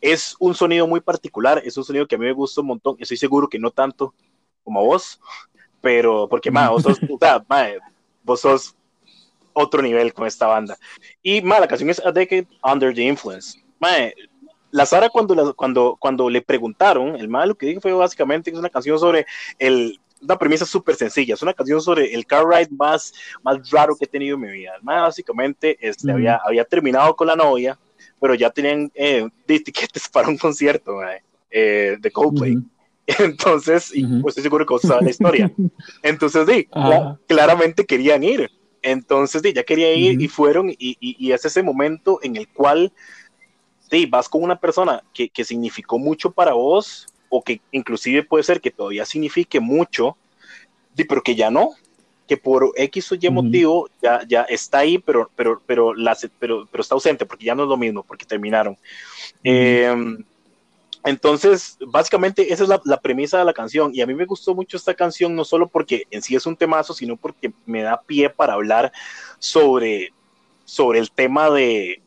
es un sonido muy particular, es un sonido que a mí me gusta un montón, estoy seguro que no tanto como a vos, pero porque, ma, vos sos, vos sos otro nivel con esta banda. Y, ma, la canción es A Decade Under the Influence. Ma, la Sara cuando, cuando, cuando le preguntaron, el mal lo que dijo fue básicamente que es una canción sobre el, una premisa súper sencilla, es una canción sobre el car ride más, más raro que he tenido en mi vida. Más básicamente este, había, había terminado con la novia, pero ya tenían eh, para un concierto eh, de Coldplay. Entonces, pues estoy seguro que vos sabes la historia. Entonces, sí, claramente querían ir. Entonces, sí, ya quería ir y fueron, y, y, es ese momento en el cual sí, vas con una persona que, que significó mucho para vos, o que inclusive puede ser que todavía signifique mucho, pero que ya no, que por X o Y motivo ya, ya está ahí, pero, pero, pero, pero, pero está ausente, porque ya no es lo mismo, porque terminaron. Em, entonces, básicamente esa es la, la, premisa de la canción y a mí me gustó mucho esta canción no solo porque en sí es un temazo, sino porque me da pie para hablar sobre, sobre el tema de,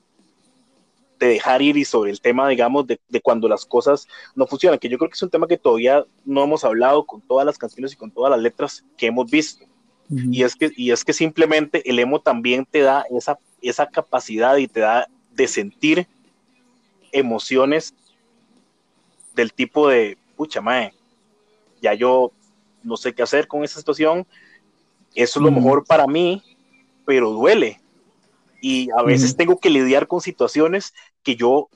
de dejar ir y sobre el tema, digamos, de, de, cuando las cosas no funcionan, que yo creo que es un tema que todavía no hemos hablado con todas las canciones y con todas las letras que hemos visto. Y es, que, y es que simplemente el emo también te da esa, esa capacidad y te da de sentir emociones del tipo de, pucha, mae, ya yo no sé qué hacer con esa situación, eso es lo mejor para mí, pero duele. Y a veces tengo que lidiar con situaciones que yo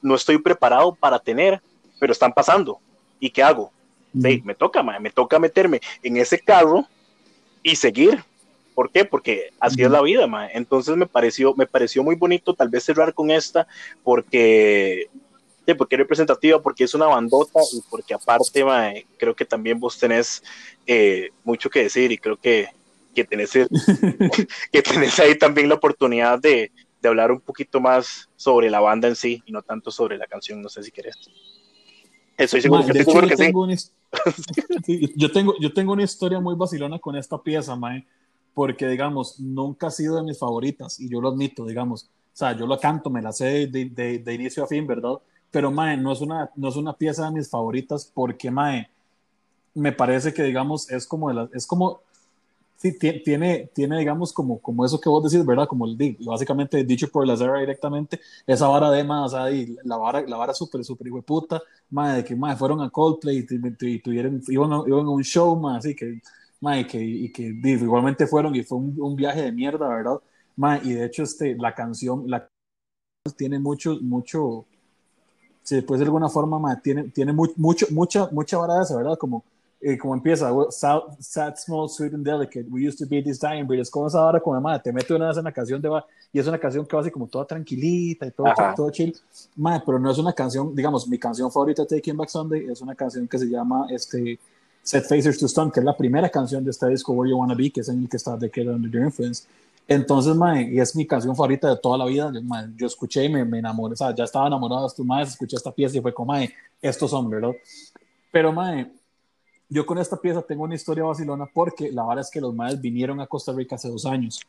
no estoy preparado para tener, pero están pasando. ¿Y qué hago? me toca, mae, me toca meterme en ese carro y seguir. ¿Por qué? Porque así es la vida, ma. Entonces me pareció, me pareció muy bonito tal vez cerrar con esta porque, porque es representativa, porque es una bandota y porque aparte, ma, creo que también vos tenés eh, mucho que decir y creo que que tenés, que tenés ahí también la oportunidad de, de, hablar un poquito más sobre la banda en sí y no tanto sobre la canción. No sé si querés. Estoy seguro, que, seguro que sí. Yo tengo, yo tengo una historia muy vacilona con esta pieza, Mae, porque, digamos, nunca ha sido de mis favoritas y yo lo admito, digamos. O sea, yo lo canto, me la sé de, de, de inicio a fin, ¿verdad? Pero, Mae, no es, una, no es una pieza de mis favoritas porque, Mae, me parece que, digamos, es como, de la, es como sí, tiene, tiene, digamos, como, como eso que vos decís, ¿verdad? Como el, básicamente dicho por la Zara directamente, esa vara de más, o sea, y la vara, la vara súper, súper hijo puta, madre, de que madre, fueron a Coldplay y, tuvieron, iban, a, iban a un show, más así que, madre, que, y que igualmente fueron y fue un, un, viaje de mierda, ¿verdad? Madre, y de hecho, este, la canción, la tiene mucho, mucho, si puede de alguna forma, madre, tiene, tiene mucho, mucha, mucha vara de esa, ¿verdad? Como, eh, como empieza, sad, sad, small, sweet and delicate, we used to be this dying breed, es como esa hora como madre, te mete una vez en la canción de va, y es una canción que va así como toda tranquilita y todo, todo chill, madre, pero no es una canción, digamos, mi canción favorita, Taking Back Sunday, es una canción que se llama, este, Set Facers to Stun, que es la primera canción de este disco, Where You Wanna Be, que es en el que está The Kid Under Your Influence, entonces, mae, y es mi canción favorita de toda la vida. yo escuché y me, me, enamoré, o sea, ya estaba enamorado de estos maes, escuché esta pieza y fue como, mae, estos son, ¿verdad? Pero, mae, yo con esta pieza tengo una historia vacilona porque la verdad es que los maes vinieron a Costa Rica hace dos años.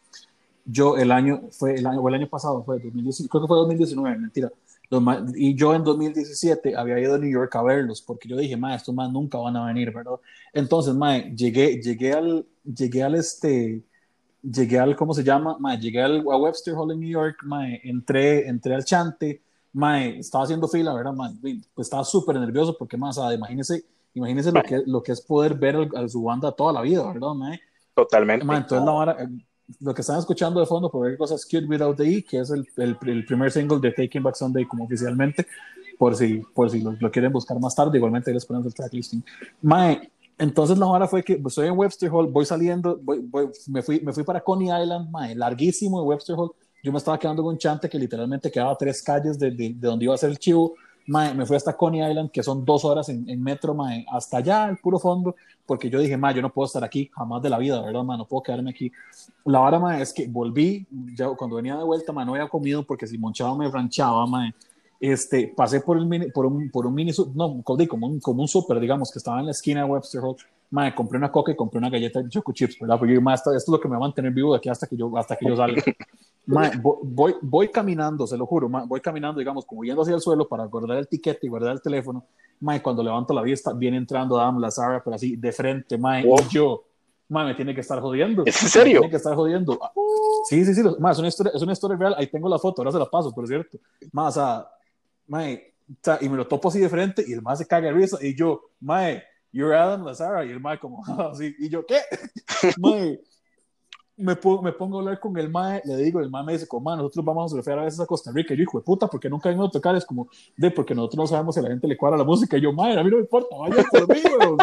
Yo el año, fue el año, o el año pasado, fue 2019, creo que fue 2019, mentira. Y yo en 2017 había ido a New York a verlos porque yo dije, mae, estos más nunca van a venir, ¿verdad? Entonces, mae, llegué, llegué al, llegué al este, llegué al, ¿cómo se llama? Mae, llegué al, a Webster Hall en New York, mae, entré, entré al chante, mae, estaba haciendo fila, ¿verdad? Mae, pues estaba súper nervioso porque, más, imagínese Imagínense lo que, lo que es poder ver a, su banda toda la vida, ¿verdad, Totalmente. entonces, la lo que están escuchando de fondo, por ver cosas Cute Without the E, que es el, el, primer single de Taking Back Sunday como oficialmente, por si, por si lo, quieren buscar más tarde, igualmente les ponemos el tracklisting. Mae, entonces la hora fue que pues, estoy en Webster Hall, voy saliendo, voy, me, fui, me fui para Coney Island, mae, larguísimo de Webster Hall, yo me estaba quedando con un chante que literalmente quedaba tres calles de, de, de donde iba a ser el chivo, me fui hasta Coney Island, que son dos horas en, en metro, mae, hasta allá, al puro fondo, porque yo dije, mae, yo no puedo estar aquí jamás de la vida, ¿verdad, mae? No puedo quedarme aquí. La vara, mae, es que volví, ya cuando venía de vuelta, mae, no había comido porque si monchaba me ranchaba, mae. Este, pasé por, el mini, por, un, por un mini, no, como un, como un super, digamos, que estaba en la esquina de Webster Hall. Mae, compré una coca y compré una galleta de Choco Chips, ¿verdad? Porque yo, mae, esto, esto, es lo que me va a mantener vivo de aquí hasta que yo, hasta que yo salga. Mae, voy, voy caminando, se lo juro, mae, voy caminando, digamos, como yendo hacia el suelo para guardar el tiquete y guardar el teléfono. Mae, cuando levanto la vista, viene entrando Adam Lazara, pero así de frente, mae, y yo, mae, me tiene que estar jodiendo. ¿Es en serio? Me tiene que estar jodiendo. Sí, sí, sí, mae, es una historia, es una historia real. Ahí tengo la foto, ahora se la paso, por cierto. Mae, o sea, mae, o sea, y me lo topo así de frente y el mae se caga de risa y yo, mae, you're Adam Lazara, y el mae como, así, y yo, ¿qué? mae, me, me, pongo a hablar con el mae, le digo, el mae me dice, como, nosotros vamos a surfear a veces a Costa Rica. Y yo, hijo de puta, porque nunca vengo a tocar? Es como, de, porque nosotros no sabemos si a la gente le cuadra la música. Y yo, mae, a mí no me importa, vaya conmigo.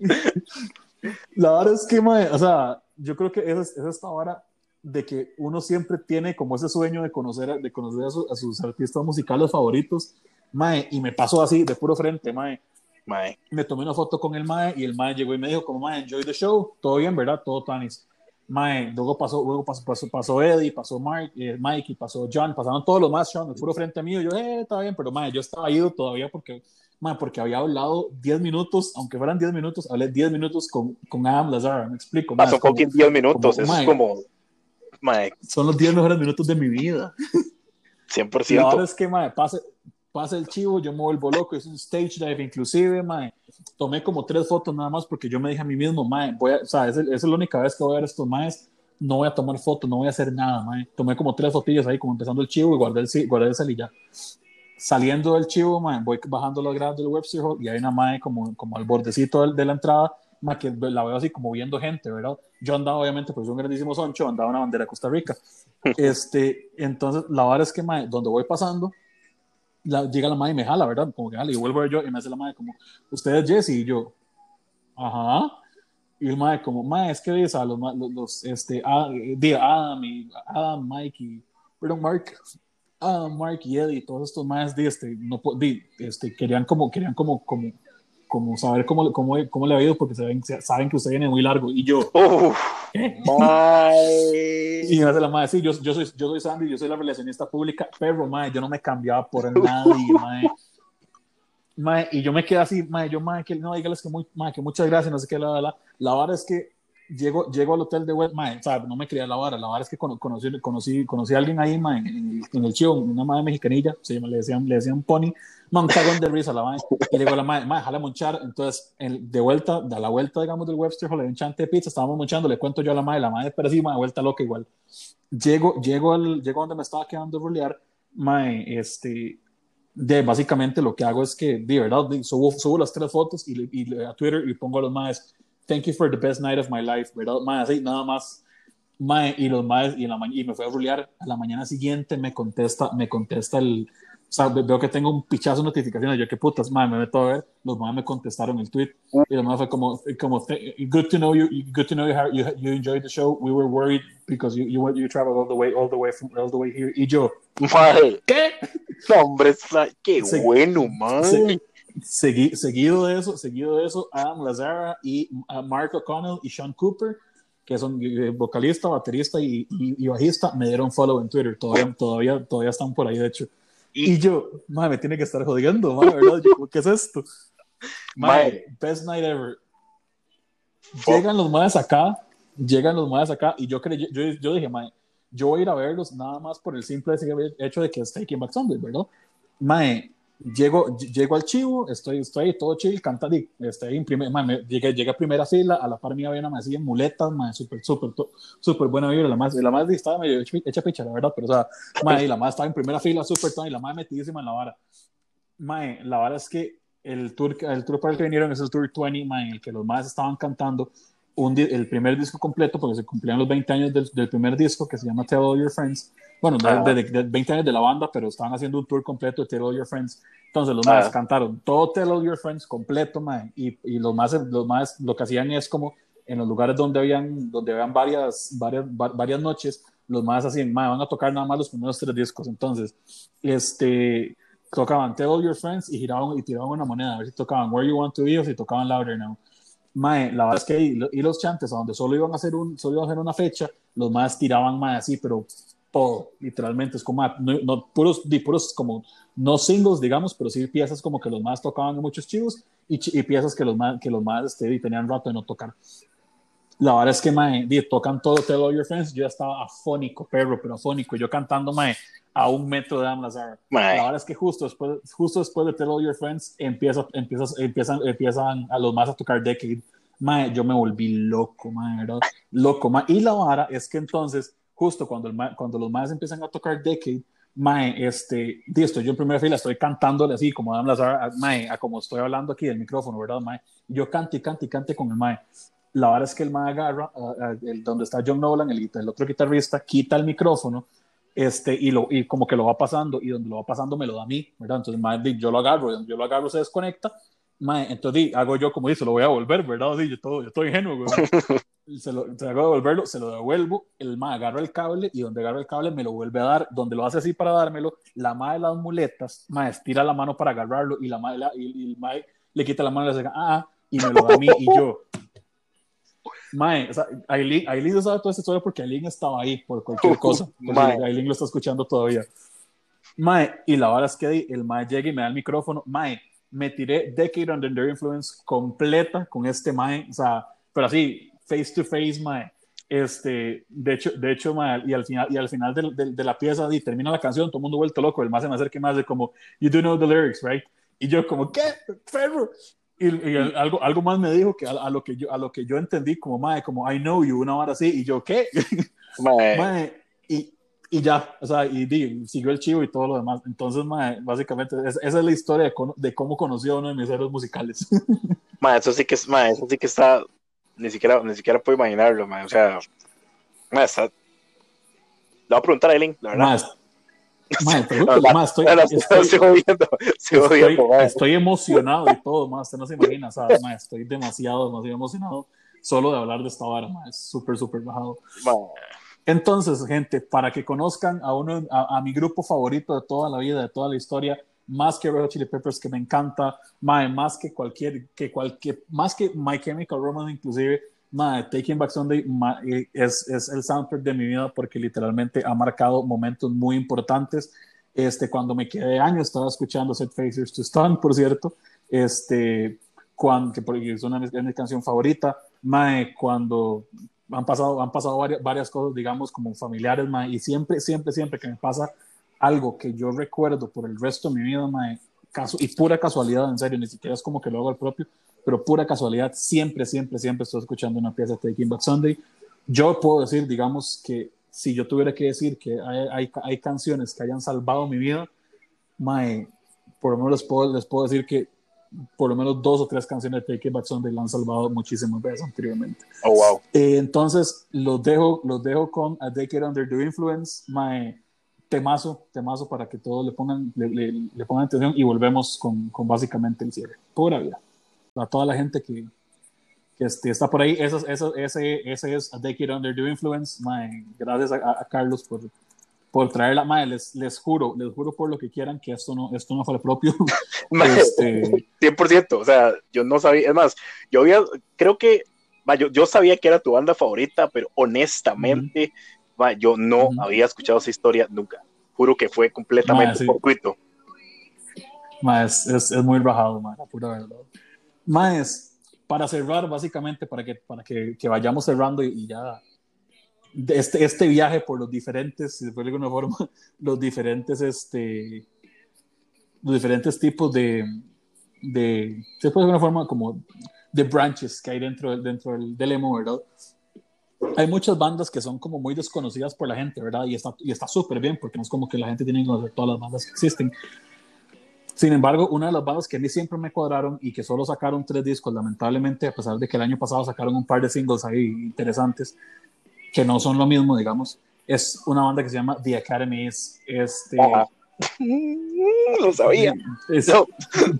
la verdad es que, mae, o sea, yo creo que esa es, esta hora de que uno siempre tiene como ese sueño de conocer, de conocer a, sus artistas musicales favoritos, mae, y me pasó así, de puro frente, mae. Mae. Me tomé una foto con el mae y el mae llegó y me dijo como, mae, enjoy the show, todo bien, ¿verdad? Todo tanis Mae, luego pasó, luego pasó, pasó, pasó Eddie, pasó Mark, eh, Mike, pasó John, pasaron todos los más, Sean, el puro frente mío. Yo, eh, está bien, pero mae, yo estaba ido todavía porque, mae, porque había hablado 10 minutos, aunque fueran 10 minutos, hablé 10 minutos con, con Adam Lazar, me explico. Pasó con 10 minutos, eso es como. Mae. Son los 10 mejores minutos de mi vida. 100%. Y ahora es que, mae, pase, pasa el chivo, yo me vuelvo loco, es un stage dive inclusive, mae, tomé como tres fotos nada más porque yo me dije a mí mismo, mae, voy a, o sea, esa es la única vez que voy a ver estos maes, no voy a tomar fotos, no voy a hacer nada, mae, tomé como tres fotillas ahí como empezando el chivo y guardé el, guardé el salilla. Saliendo del chivo, mae, voy bajando las gradas del Webster Hall y hay una mae como, como al bordecito de, de la entrada, mae, que la veo así como viendo gente, ¿verdad? Yo andaba obviamente, pues un grandísimo soncho, andaba una bandera de Costa Rica. Este, entonces, la verdad es que, mae, donde voy pasando, llega la madre y me jala, ¿verdad? Como que jala, y vuelvo yo y me hace la madre como, usted es Jesse, y yo, ajá. Y el madre como, madre, es que ves a los, los, los este, Adam y Adam, Mike y, perdón, Mark, Adam, Mark y Eddie, todos estos madres de este, no, de, este, querían como, querían como, como, como saber cómo, cómo, cómo le ha ido, porque saben, saben que usted viene muy largo. Y yo, ¿qué? y me hace la madre, sí, yo, yo, soy, yo soy Sandy, yo soy la relacionista pública, pero madre, yo no me cambiaba por nadie, madre. madre. y yo me quedé así, madre, yo, madre, que no, dígales que, muy, madre, que muchas gracias, no sé qué, la, la, la, la verdad es que llego, llego al hotel de web, mae, o no me quería la vara, la vara es que conocí, conocí, conocí a alguien ahí, mae, en, en, el chivo, una madre mexicanilla, se llama, le decían, le decían Pony, man, cagón de risa la madre, y le digo a la madre, madre, jala monchar, entonces, el, de vuelta, da la vuelta, digamos, del Webster, le un chante de pizza, estábamos monchando, le cuento yo a la madre, la madre, pero sí, madre, vuelta loca igual, llego, llego al, llego donde me estaba quedando a rolear, mae, este, de básicamente lo que hago es que, de verdad, subo, subo las tres fotos y, y, a Twitter y pongo a los maes, thank you for the best night of my life, ¿verdad? Mae, así, nada más. Mae, y los maes, y, la y me fue a rulear, a la mañana siguiente me contesta, me contesta el, o sea, veo que tengo un pichazo de notificaciones, yo qué putas, mae, me meto a ver, los maes me contestaron el tweet, y los maes fue como, como, good to know you, good to know you, you, you enjoyed the show, we were worried because you, you, you traveled all the way, all the way, from, all the way here, y yo, mae, ¿qué? No, hombre, qué bueno, mae seguido de eso, seguido de eso, Adam Lazara y uh, Mark O'Connell y Sean Cooper, que son eh, vocalista, baterista y, y, bajista, me dieron follow en Twitter. Todavía, todavía, todavía están por ahí, de hecho. Y, yo, madre, me tiene que estar jodiendo, madre, ¿verdad? ¿Qué es esto? Madre, best night ever. Llegan los madres acá, llegan los madres acá, y yo, creí, yo, yo dije, madre, yo voy a ir a verlos nada más por el simple hecho de que es Taking Back Sunday, ¿verdad? Mae, llego, llego al chivo, estoy, estoy todo chill, canta, estoy en primer, llegué, llegué, a primera fila, a la par mía había una masilla en muletas, man, súper, súper, súper buena vibra, la más, la más estaba medio hecha picha, la verdad, pero o sea, man, y la más estaba en primera fila, súper, y la más metidísima en la vara. Man, la vara es que el tour, el tour para el que vinieron es el Tour 20, man, en el que los más estaban cantando un, el primer disco completo, porque se cumplían los 20 años del, del primer disco, que se llama Tell All Your Friends, bueno, de, de, 20 años de la banda, pero estaban haciendo un tour completo de Tell All Your Friends. Entonces los más cantaron todo Tell All Your Friends completo, man, y, y los más, los más, lo que hacían es como en los lugares donde habían, donde habían varias, varias, varias noches, los más hacían, man, van a tocar nada más los primeros tres discos. Entonces, este, tocaban Tell All Your Friends y giraban y tiraban una moneda, a ver si tocaban Where You Want to Be o si tocaban Louder Now. Mae, la verdad es que y los chantes, a donde solo iban a hacer, un, solo iban a hacer una fecha, los más tiraban más así, pero todo, literalmente, es como, no, puros, puros como, no singles, digamos, pero sí piezas como que los más tocaban en muchos chivos y, y piezas que los más, que los más este, tenían rato de no tocar. La verdad es que, mae, tocan todo Tell All Your Friends, yo estaba afónico, perro, pero afónico, yo cantando, mae, a un metro de Am Lazar. La verdad es que justo después, justo después de Tell All Your Friends, empieza, empiezas, empiezan, empiezan a los más a tocar Decade. Mae, yo me volví loco, mae, ¿verdad? Loco, mae. Y la vara es que entonces justo cuando, el cuando los más empiezan a tocar Decade, mae, este, estoy yo en primera fila, estoy cantándole así, como Adam Lazar, mae, a como estoy hablando aquí del micrófono, ¿verdad, mae? yo cante y cante y cante con el mae. La verdad es que el mae agarra, el, donde está John Nolan, el, el, otro guitarrista, quita el micrófono, este, y, lo, y como que lo va pasando, y donde lo va pasando me lo da a mí, ¿verdad? Entonces, mae, yo lo agarro, yo lo agarro, se desconecta, mae, entonces hago yo como dice, lo voy a volver, ¿verdad? yo, todo, yo estoy ingenuo, se lo se hago devolverlo, se lo devuelvo, el ma agarra el cable y donde agarra el cable me lo vuelve a dar, donde lo hace así para dármelo, la ma de las muletas, ma estira la mano para agarrarlo y la ma, y, el ma le quita la mano y le dice, ah, y me lo da a mí y yo. Mae, o sea, Aileen, Aileen no sabe toda esta historia porque Aileen estaba ahí por cualquier cosa. Aileen lo está escuchando todavía. Mae, y la verdad es que el Mae llega y me da el micrófono. Mae, me tiré Decade Under Their Influence completa con este Mae, o sea, pero así, face to face, mae. Este, de hecho, de hecho, mae, y al final, y al final de, de, la pieza, y termina la canción, todo el mundo vuelto loco, el más se me acerca más de como, you do know the lyrics, right? Y yo como, ¿qué? Ferro. Y, y algo, algo más me dijo que a, lo que yo, a lo que yo entendí como, mae, como, I know you, una hora así, y yo, ¿qué? Mae. mae y, y ya, o sea, y, y, siguió el chivo y todo lo demás. Entonces, mae, básicamente, esa es la historia de, de, cómo conoció a uno de mis héroes musicales. Mae, eso sí que es, mae, eso sí que está ni siquiera, ni siquiera puedo imaginarlo, man. O sea, man, está... Le voy a preguntar a Eileen, la verdad. Más, más, estoy, estoy, emocionado y todo, más, usted no se imagina, ¿sabes? Estoy demasiado, demasiado emocionado solo de hablar de esta vara, más, es súper, súper bajado. Entonces, gente, para que conozcan a uno, a, a, mi grupo favorito de toda la vida, de toda la historia, más que Red Hot Chili Peppers, que me encanta, más que cualquier, que cualquier, más que My Chemical Romance inclusive, mae, Taking Back Sunday eh, es, es el soundtrack de mi vida porque literalmente ha marcado momentos muy importantes. Este, cuando me quedé años estaba escuchando Set Facers to Stun, por cierto, este, cuando, que es una de mis, canciones favoritas, mae, cuando han pasado, han pasado varias, varias cosas, digamos, como familiares, mae, y siempre, siempre, siempre que me pasa algo que yo recuerdo por el resto de mi vida, mae, caso, y pura casualidad, en serio, ni siquiera es como que lo hago al propio, pero pura casualidad, siempre, siempre, siempre estoy escuchando una pieza de Taking Back Sunday. Yo puedo decir, digamos, que si yo tuviera que decir que hay, hay, hay canciones que hayan salvado mi vida, mae, por lo menos les puedo, les puedo decir que por lo menos dos o tres canciones de Taking Back Sunday la han salvado muchísimas veces anteriormente. Oh, wow. Eh, entonces, los dejo, los dejo con A Decade Under the Influence, mae, temazo, temazo para que todos le pongan, le, le, pongan atención y volvemos con, con, básicamente el cierre. Pura vida. A toda la gente que, que este, está por ahí, eso, eso, ese, ese es A Decade Under the Influence. Mae, gracias a, a, Carlos por, por traerla. Mae, les, les juro, les juro por lo que quieran que esto no, esto no fue propio. este... 100%, o sea, yo no sabía, es más, yo había, creo que, yo, yo sabía que era tu banda favorita, pero honestamente yo no había escuchado esa historia nunca. Juro que fue completamente fortuito. es, es, muy bajado, ma, pura verdad. Más, para cerrar, básicamente, para que, para que, que vayamos cerrando y, ya este, este viaje por los diferentes, si de alguna forma, los diferentes, este, los diferentes tipos de, de, se puede de alguna forma como de branches que hay dentro, dentro del, del emo, ¿verdad? hay muchas bandas que son como muy desconocidas por la gente, ¿verdad? Y está y está súper bien, porque no es como que la gente tiene que conocer todas las bandas que existen. Sin embargo, una de las bandas que a mí siempre me cuadraron y que solo sacaron tres discos, lamentablemente, a pesar de que el año pasado sacaron un par de singles ahí interesantes, que no son lo mismo, digamos, es una banda que se llama The Academy. este, lo sabía.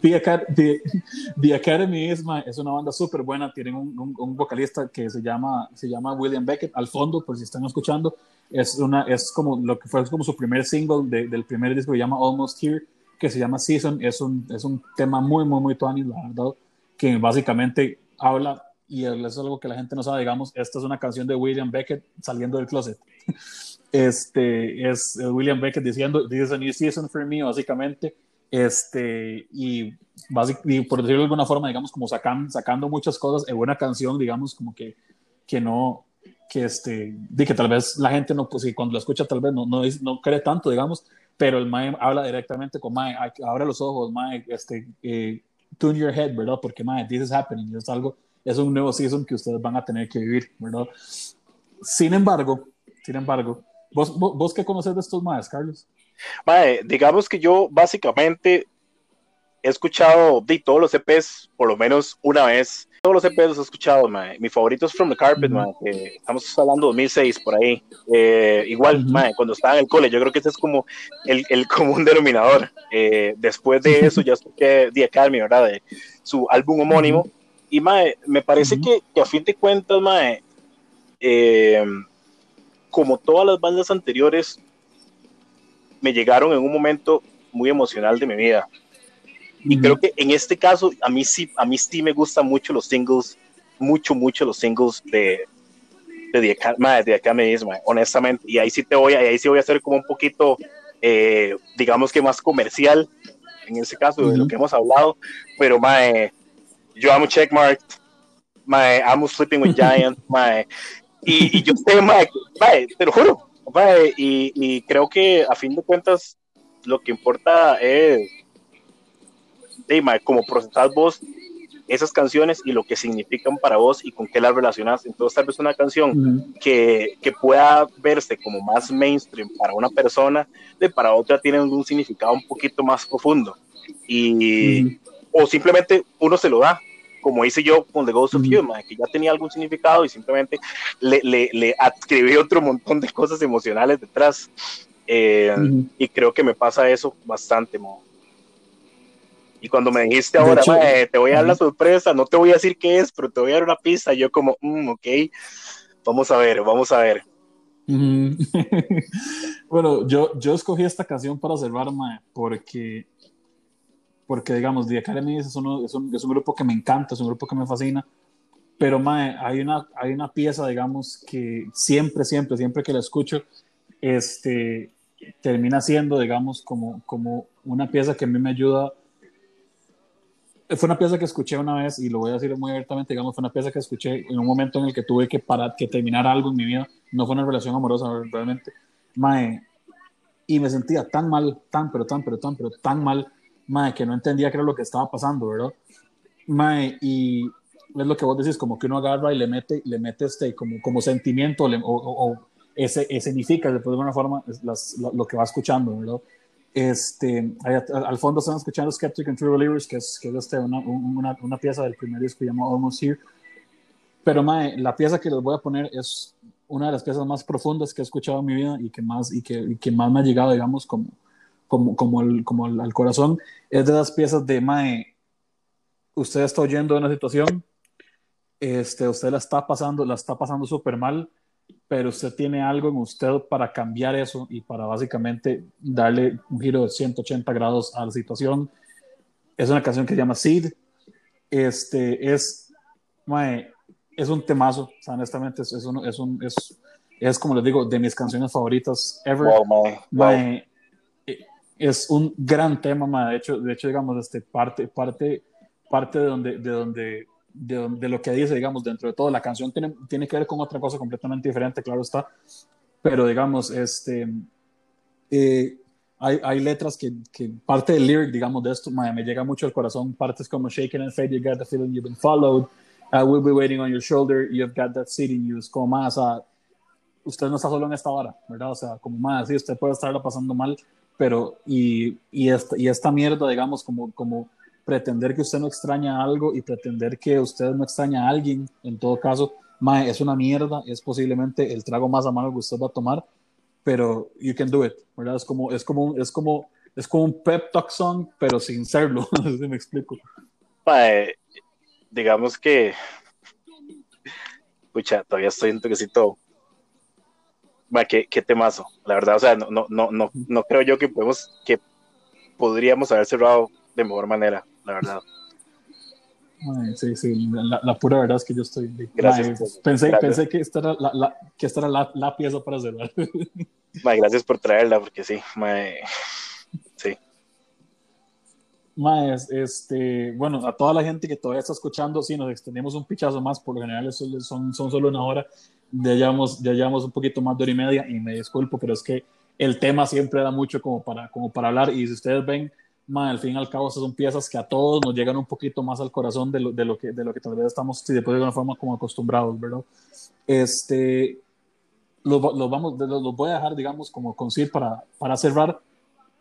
The, Academy es, es una banda súper buena. Tienen un, un, vocalista que se llama, se llama William Beckett. Al fondo, por si están escuchando, es, una, es como lo que fue como su primer single del primer disco que se llama Almost Here, que se llama Season. Es un, es un tema muy, muy, muy tuani, la verdad, que básicamente habla, y eso es algo que la gente no sabe, digamos, esta es una canción de William Beckett saliendo del closet. este, es William Beckett diciendo, this is a new season for me, básicamente, este, y, y por decirlo de alguna forma, digamos, como sacan, sacando muchas cosas en una canción, digamos, como que, que no, que este, de que tal vez la gente no, pues, cuando la escucha tal vez no, no, no cree tanto, digamos, pero el Mae habla directamente con Mae, abre los ojos, Mae, este, eh, tune your head, ¿verdad? Porque Mae, this is happening, es algo, es un nuevo season que ustedes van a tener que vivir, ¿verdad? Sin embargo, sin embargo, ¿Vos, vos, qué conoces de estos más, Carlos? digamos que yo básicamente he escuchado de todos los EPs por lo menos una vez. Todos los EPs los he escuchado, mae. Mi favorito es From the Carpet, estamos hablando de 2006 por ahí. Eh, igual, cuando estaba en el cole, yo creo que ese es como el, el común denominador. Eh, después de eso ya escuché The Academy, ¿verdad? De su álbum homónimo. Y mae, me parece que, que, a fin de cuentas, mae, eh, como todas las bandas anteriores, me llegaron en un momento muy emocional de mi vida. Y creo que en este caso, a mí sí, a mí sí me gustan mucho los singles, mucho, mucho los singles de, de, de acá me dice, honestamente. Y ahí sí te voy, ahí sí voy a hacer como un poquito, eh, digamos que más comercial, en ese caso, de lo que hemos hablado. Pero, mae, yo amo Checkmark, mae, amo Sleeping with Giants, mae, y, yo sé, mae, te lo juro, y, y, creo que a fin de cuentas lo que importa es, de, como procesar vos esas canciones y lo que significan para vos y con qué las relacionas. Entonces, tal vez una canción que, que, pueda verse como más mainstream para una persona, de para otra tiene un significado un poquito más profundo. Y, O simplemente uno se lo da como hice yo con The Ghost of You, que ya tenía algún significado y simplemente le, le, le adscribí otro montón de cosas emocionales detrás. Eh, y creo que me pasa eso bastante. Y cuando me dijiste ahora, te voy a dar la sorpresa, no te voy a decir qué es, pero te voy a dar una pista, yo como, mm, ok, vamos a ver, vamos a ver. bueno, yo, yo escogí esta canción para cerrar, porque porque digamos, The Academy es, uno, es, un, es un grupo que me encanta, es un grupo que me fascina, pero mae, hay, una, hay una pieza, digamos, que siempre, siempre, siempre que la escucho, este, termina siendo, digamos, como, como una pieza que a mí me ayuda. Fue una pieza que escuché una vez, y lo voy a decir muy abiertamente, digamos, fue una pieza que escuché en un momento en el que tuve que parar, que terminar algo en mi vida, no fue una relación amorosa realmente, mae, y me sentía tan mal, tan, pero tan, pero tan, pero tan mal, mae, que no entendía qué era lo que estaba pasando, ¿verdad? Mae, y es lo que vos decís, como que uno agarra y le mete, le mete este, como, como sentimiento o, o, ese, escenifica de alguna forma las, lo, que va escuchando, ¿verdad? Este, al fondo están escuchando Skeptic and True Believers, que es, que es este, una, una, una, pieza del primer disco llamado Almost Here. Pero mae, la pieza que les voy a poner es una de las piezas más profundas que he escuchado en mi vida y que más, y que, y que más me ha llegado, digamos, como, como, como, el, como al, corazón. Es de las piezas de Mae. Usted está oyendo una situación, este, usted la está pasando, la está pasando súper mal, pero usted tiene algo en usted para cambiar eso y para básicamente darle un giro de 180 grados a la situación. Es una canción que se llama Seed. Este, es, mae, es un temazo, honestamente, es, es, un, es, un, es, es, como les digo, de mis canciones favoritas ever. mae, eh, es un gran tema, mae. de hecho, de hecho digamos, este, parte, parte, parte de donde, de donde de, lo que dice, digamos, dentro de todo. La canción tiene, tiene que ver con otra cosa completamente diferente, claro está, pero digamos, este, eh, hay, hay, letras que, que, parte del lyric, digamos, de esto me, llega mucho al corazón, partes como Shaking and Fade, You Got the Feeling You've Been Followed, I Will Be Waiting on Your Shoulder, You've Got That Seat in You, es como más, usted no está solo en esta hora, ¿verdad? O sea, como más, sí, usted puede estarla pasando mal, pero, y, y, esta, y esta mierda, digamos, como, como pretender que usted no extraña algo y pretender que usted no extraña a alguien, en todo caso, mae, es una mierda, es posiblemente el trago más amargo que usted va a tomar, pero you can do it, ¿verdad? Es como, es como, es como, es como un pep talk song, pero sin serlo, si me explico. Mae, digamos que, pucha, todavía estoy un toquecito Va, qué, qué, temazo, la verdad, o sea, no, no, no, no, no creo yo que podemos, que podríamos haber cerrado de mejor manera la verdad. sí, sí, la, pura verdad es que yo estoy. Gracias. pensé, pensé que esta era la, que esta era la, pieza para cerrar. gracias por traerla, porque sí, sí. este, bueno, a toda la gente que todavía está escuchando, sí, nos extendemos un pichazo más, por lo general son, son, son solo una hora, ya llevamos, ya llevamos un poquito más de hora y media y me disculpo, pero es que el tema siempre da mucho como para, como para hablar y si ustedes ven, al fin y al cabo, esas son piezas que a todos nos llegan un poquito más al corazón de lo, de lo, que, de lo que tal vez estamos, si después de alguna forma, como acostumbrados, ¿verdad? Este, los, los vamos, los, voy a dejar, digamos, como concir para, para cerrar,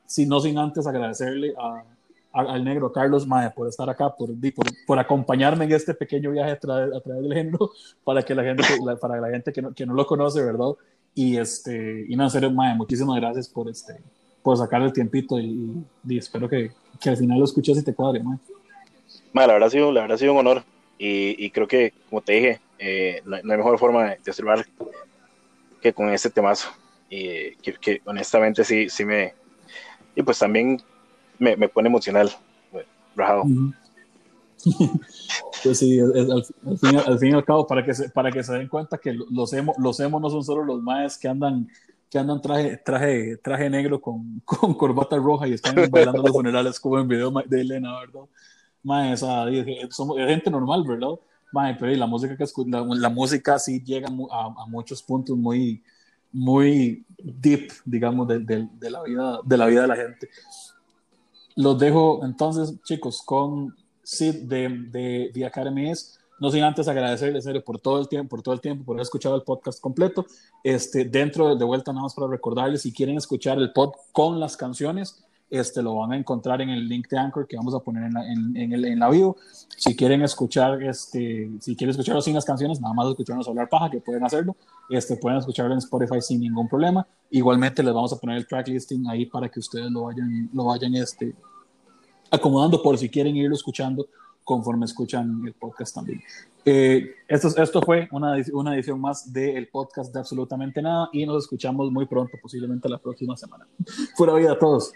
si no sin antes agradecerle a, al negro Carlos Mae por estar acá, por, por, por, acompañarme en este pequeño viaje a través, a través del género, para que la gente, para la gente que no, que no lo conoce, ¿verdad? Y, este, y no, en serio, Mae, muchísimas gracias por, este, por sacar el tiempito y, espero que, que, al final lo escuches y te cuadre. ¿no? la, verdad ha sido, la verdad ha sido un honor y, y creo que, como te dije, eh, no, hay mejor forma de, observar que con este temazo. Y que, que, honestamente sí, sí me... Y pues también me, me pone emocional, rajado. pues sí, al, fin, al, fin, y al cabo, para que se, para que se den cuenta que los hemos, los hemos no son solo los maes que andan que andan traje, traje, traje negro con, con corbata roja y están bailando los funerales como en video de Elena, ¿verdad? Mae, esa, somos gente normal, ¿verdad? Mae, pero la música que la, la música sí llega a, a, muchos puntos muy, muy deep, digamos, de, de, de, la vida, de la vida de la gente. Los dejo entonces, chicos, con Sid de, de The Academy no sin antes agradecerles serio por todo el tiempo, por todo el tiempo, por haber escuchado el podcast completo. Este, dentro de vuelta nada más para recordarles, si quieren escuchar el pod con las canciones, este, lo van a encontrar en el link de Anchor que vamos a poner en la, en, en, el, en la bio. Si quieren escuchar, este, si quieren escucharlo sin las canciones, nada más escucharnos hablar paja, que pueden hacerlo. Este, pueden escucharlo en Spotify sin ningún problema. Igualmente les vamos a poner el track listing ahí para que ustedes lo vayan, lo vayan este, acomodando por si quieren irlo escuchando conforme escuchan el podcast también. Eh, esto, esto fue una, una edición más del podcast de Absolutamente Nada y nos escuchamos muy pronto, posiblemente la próxima semana. Fuera vida a todos.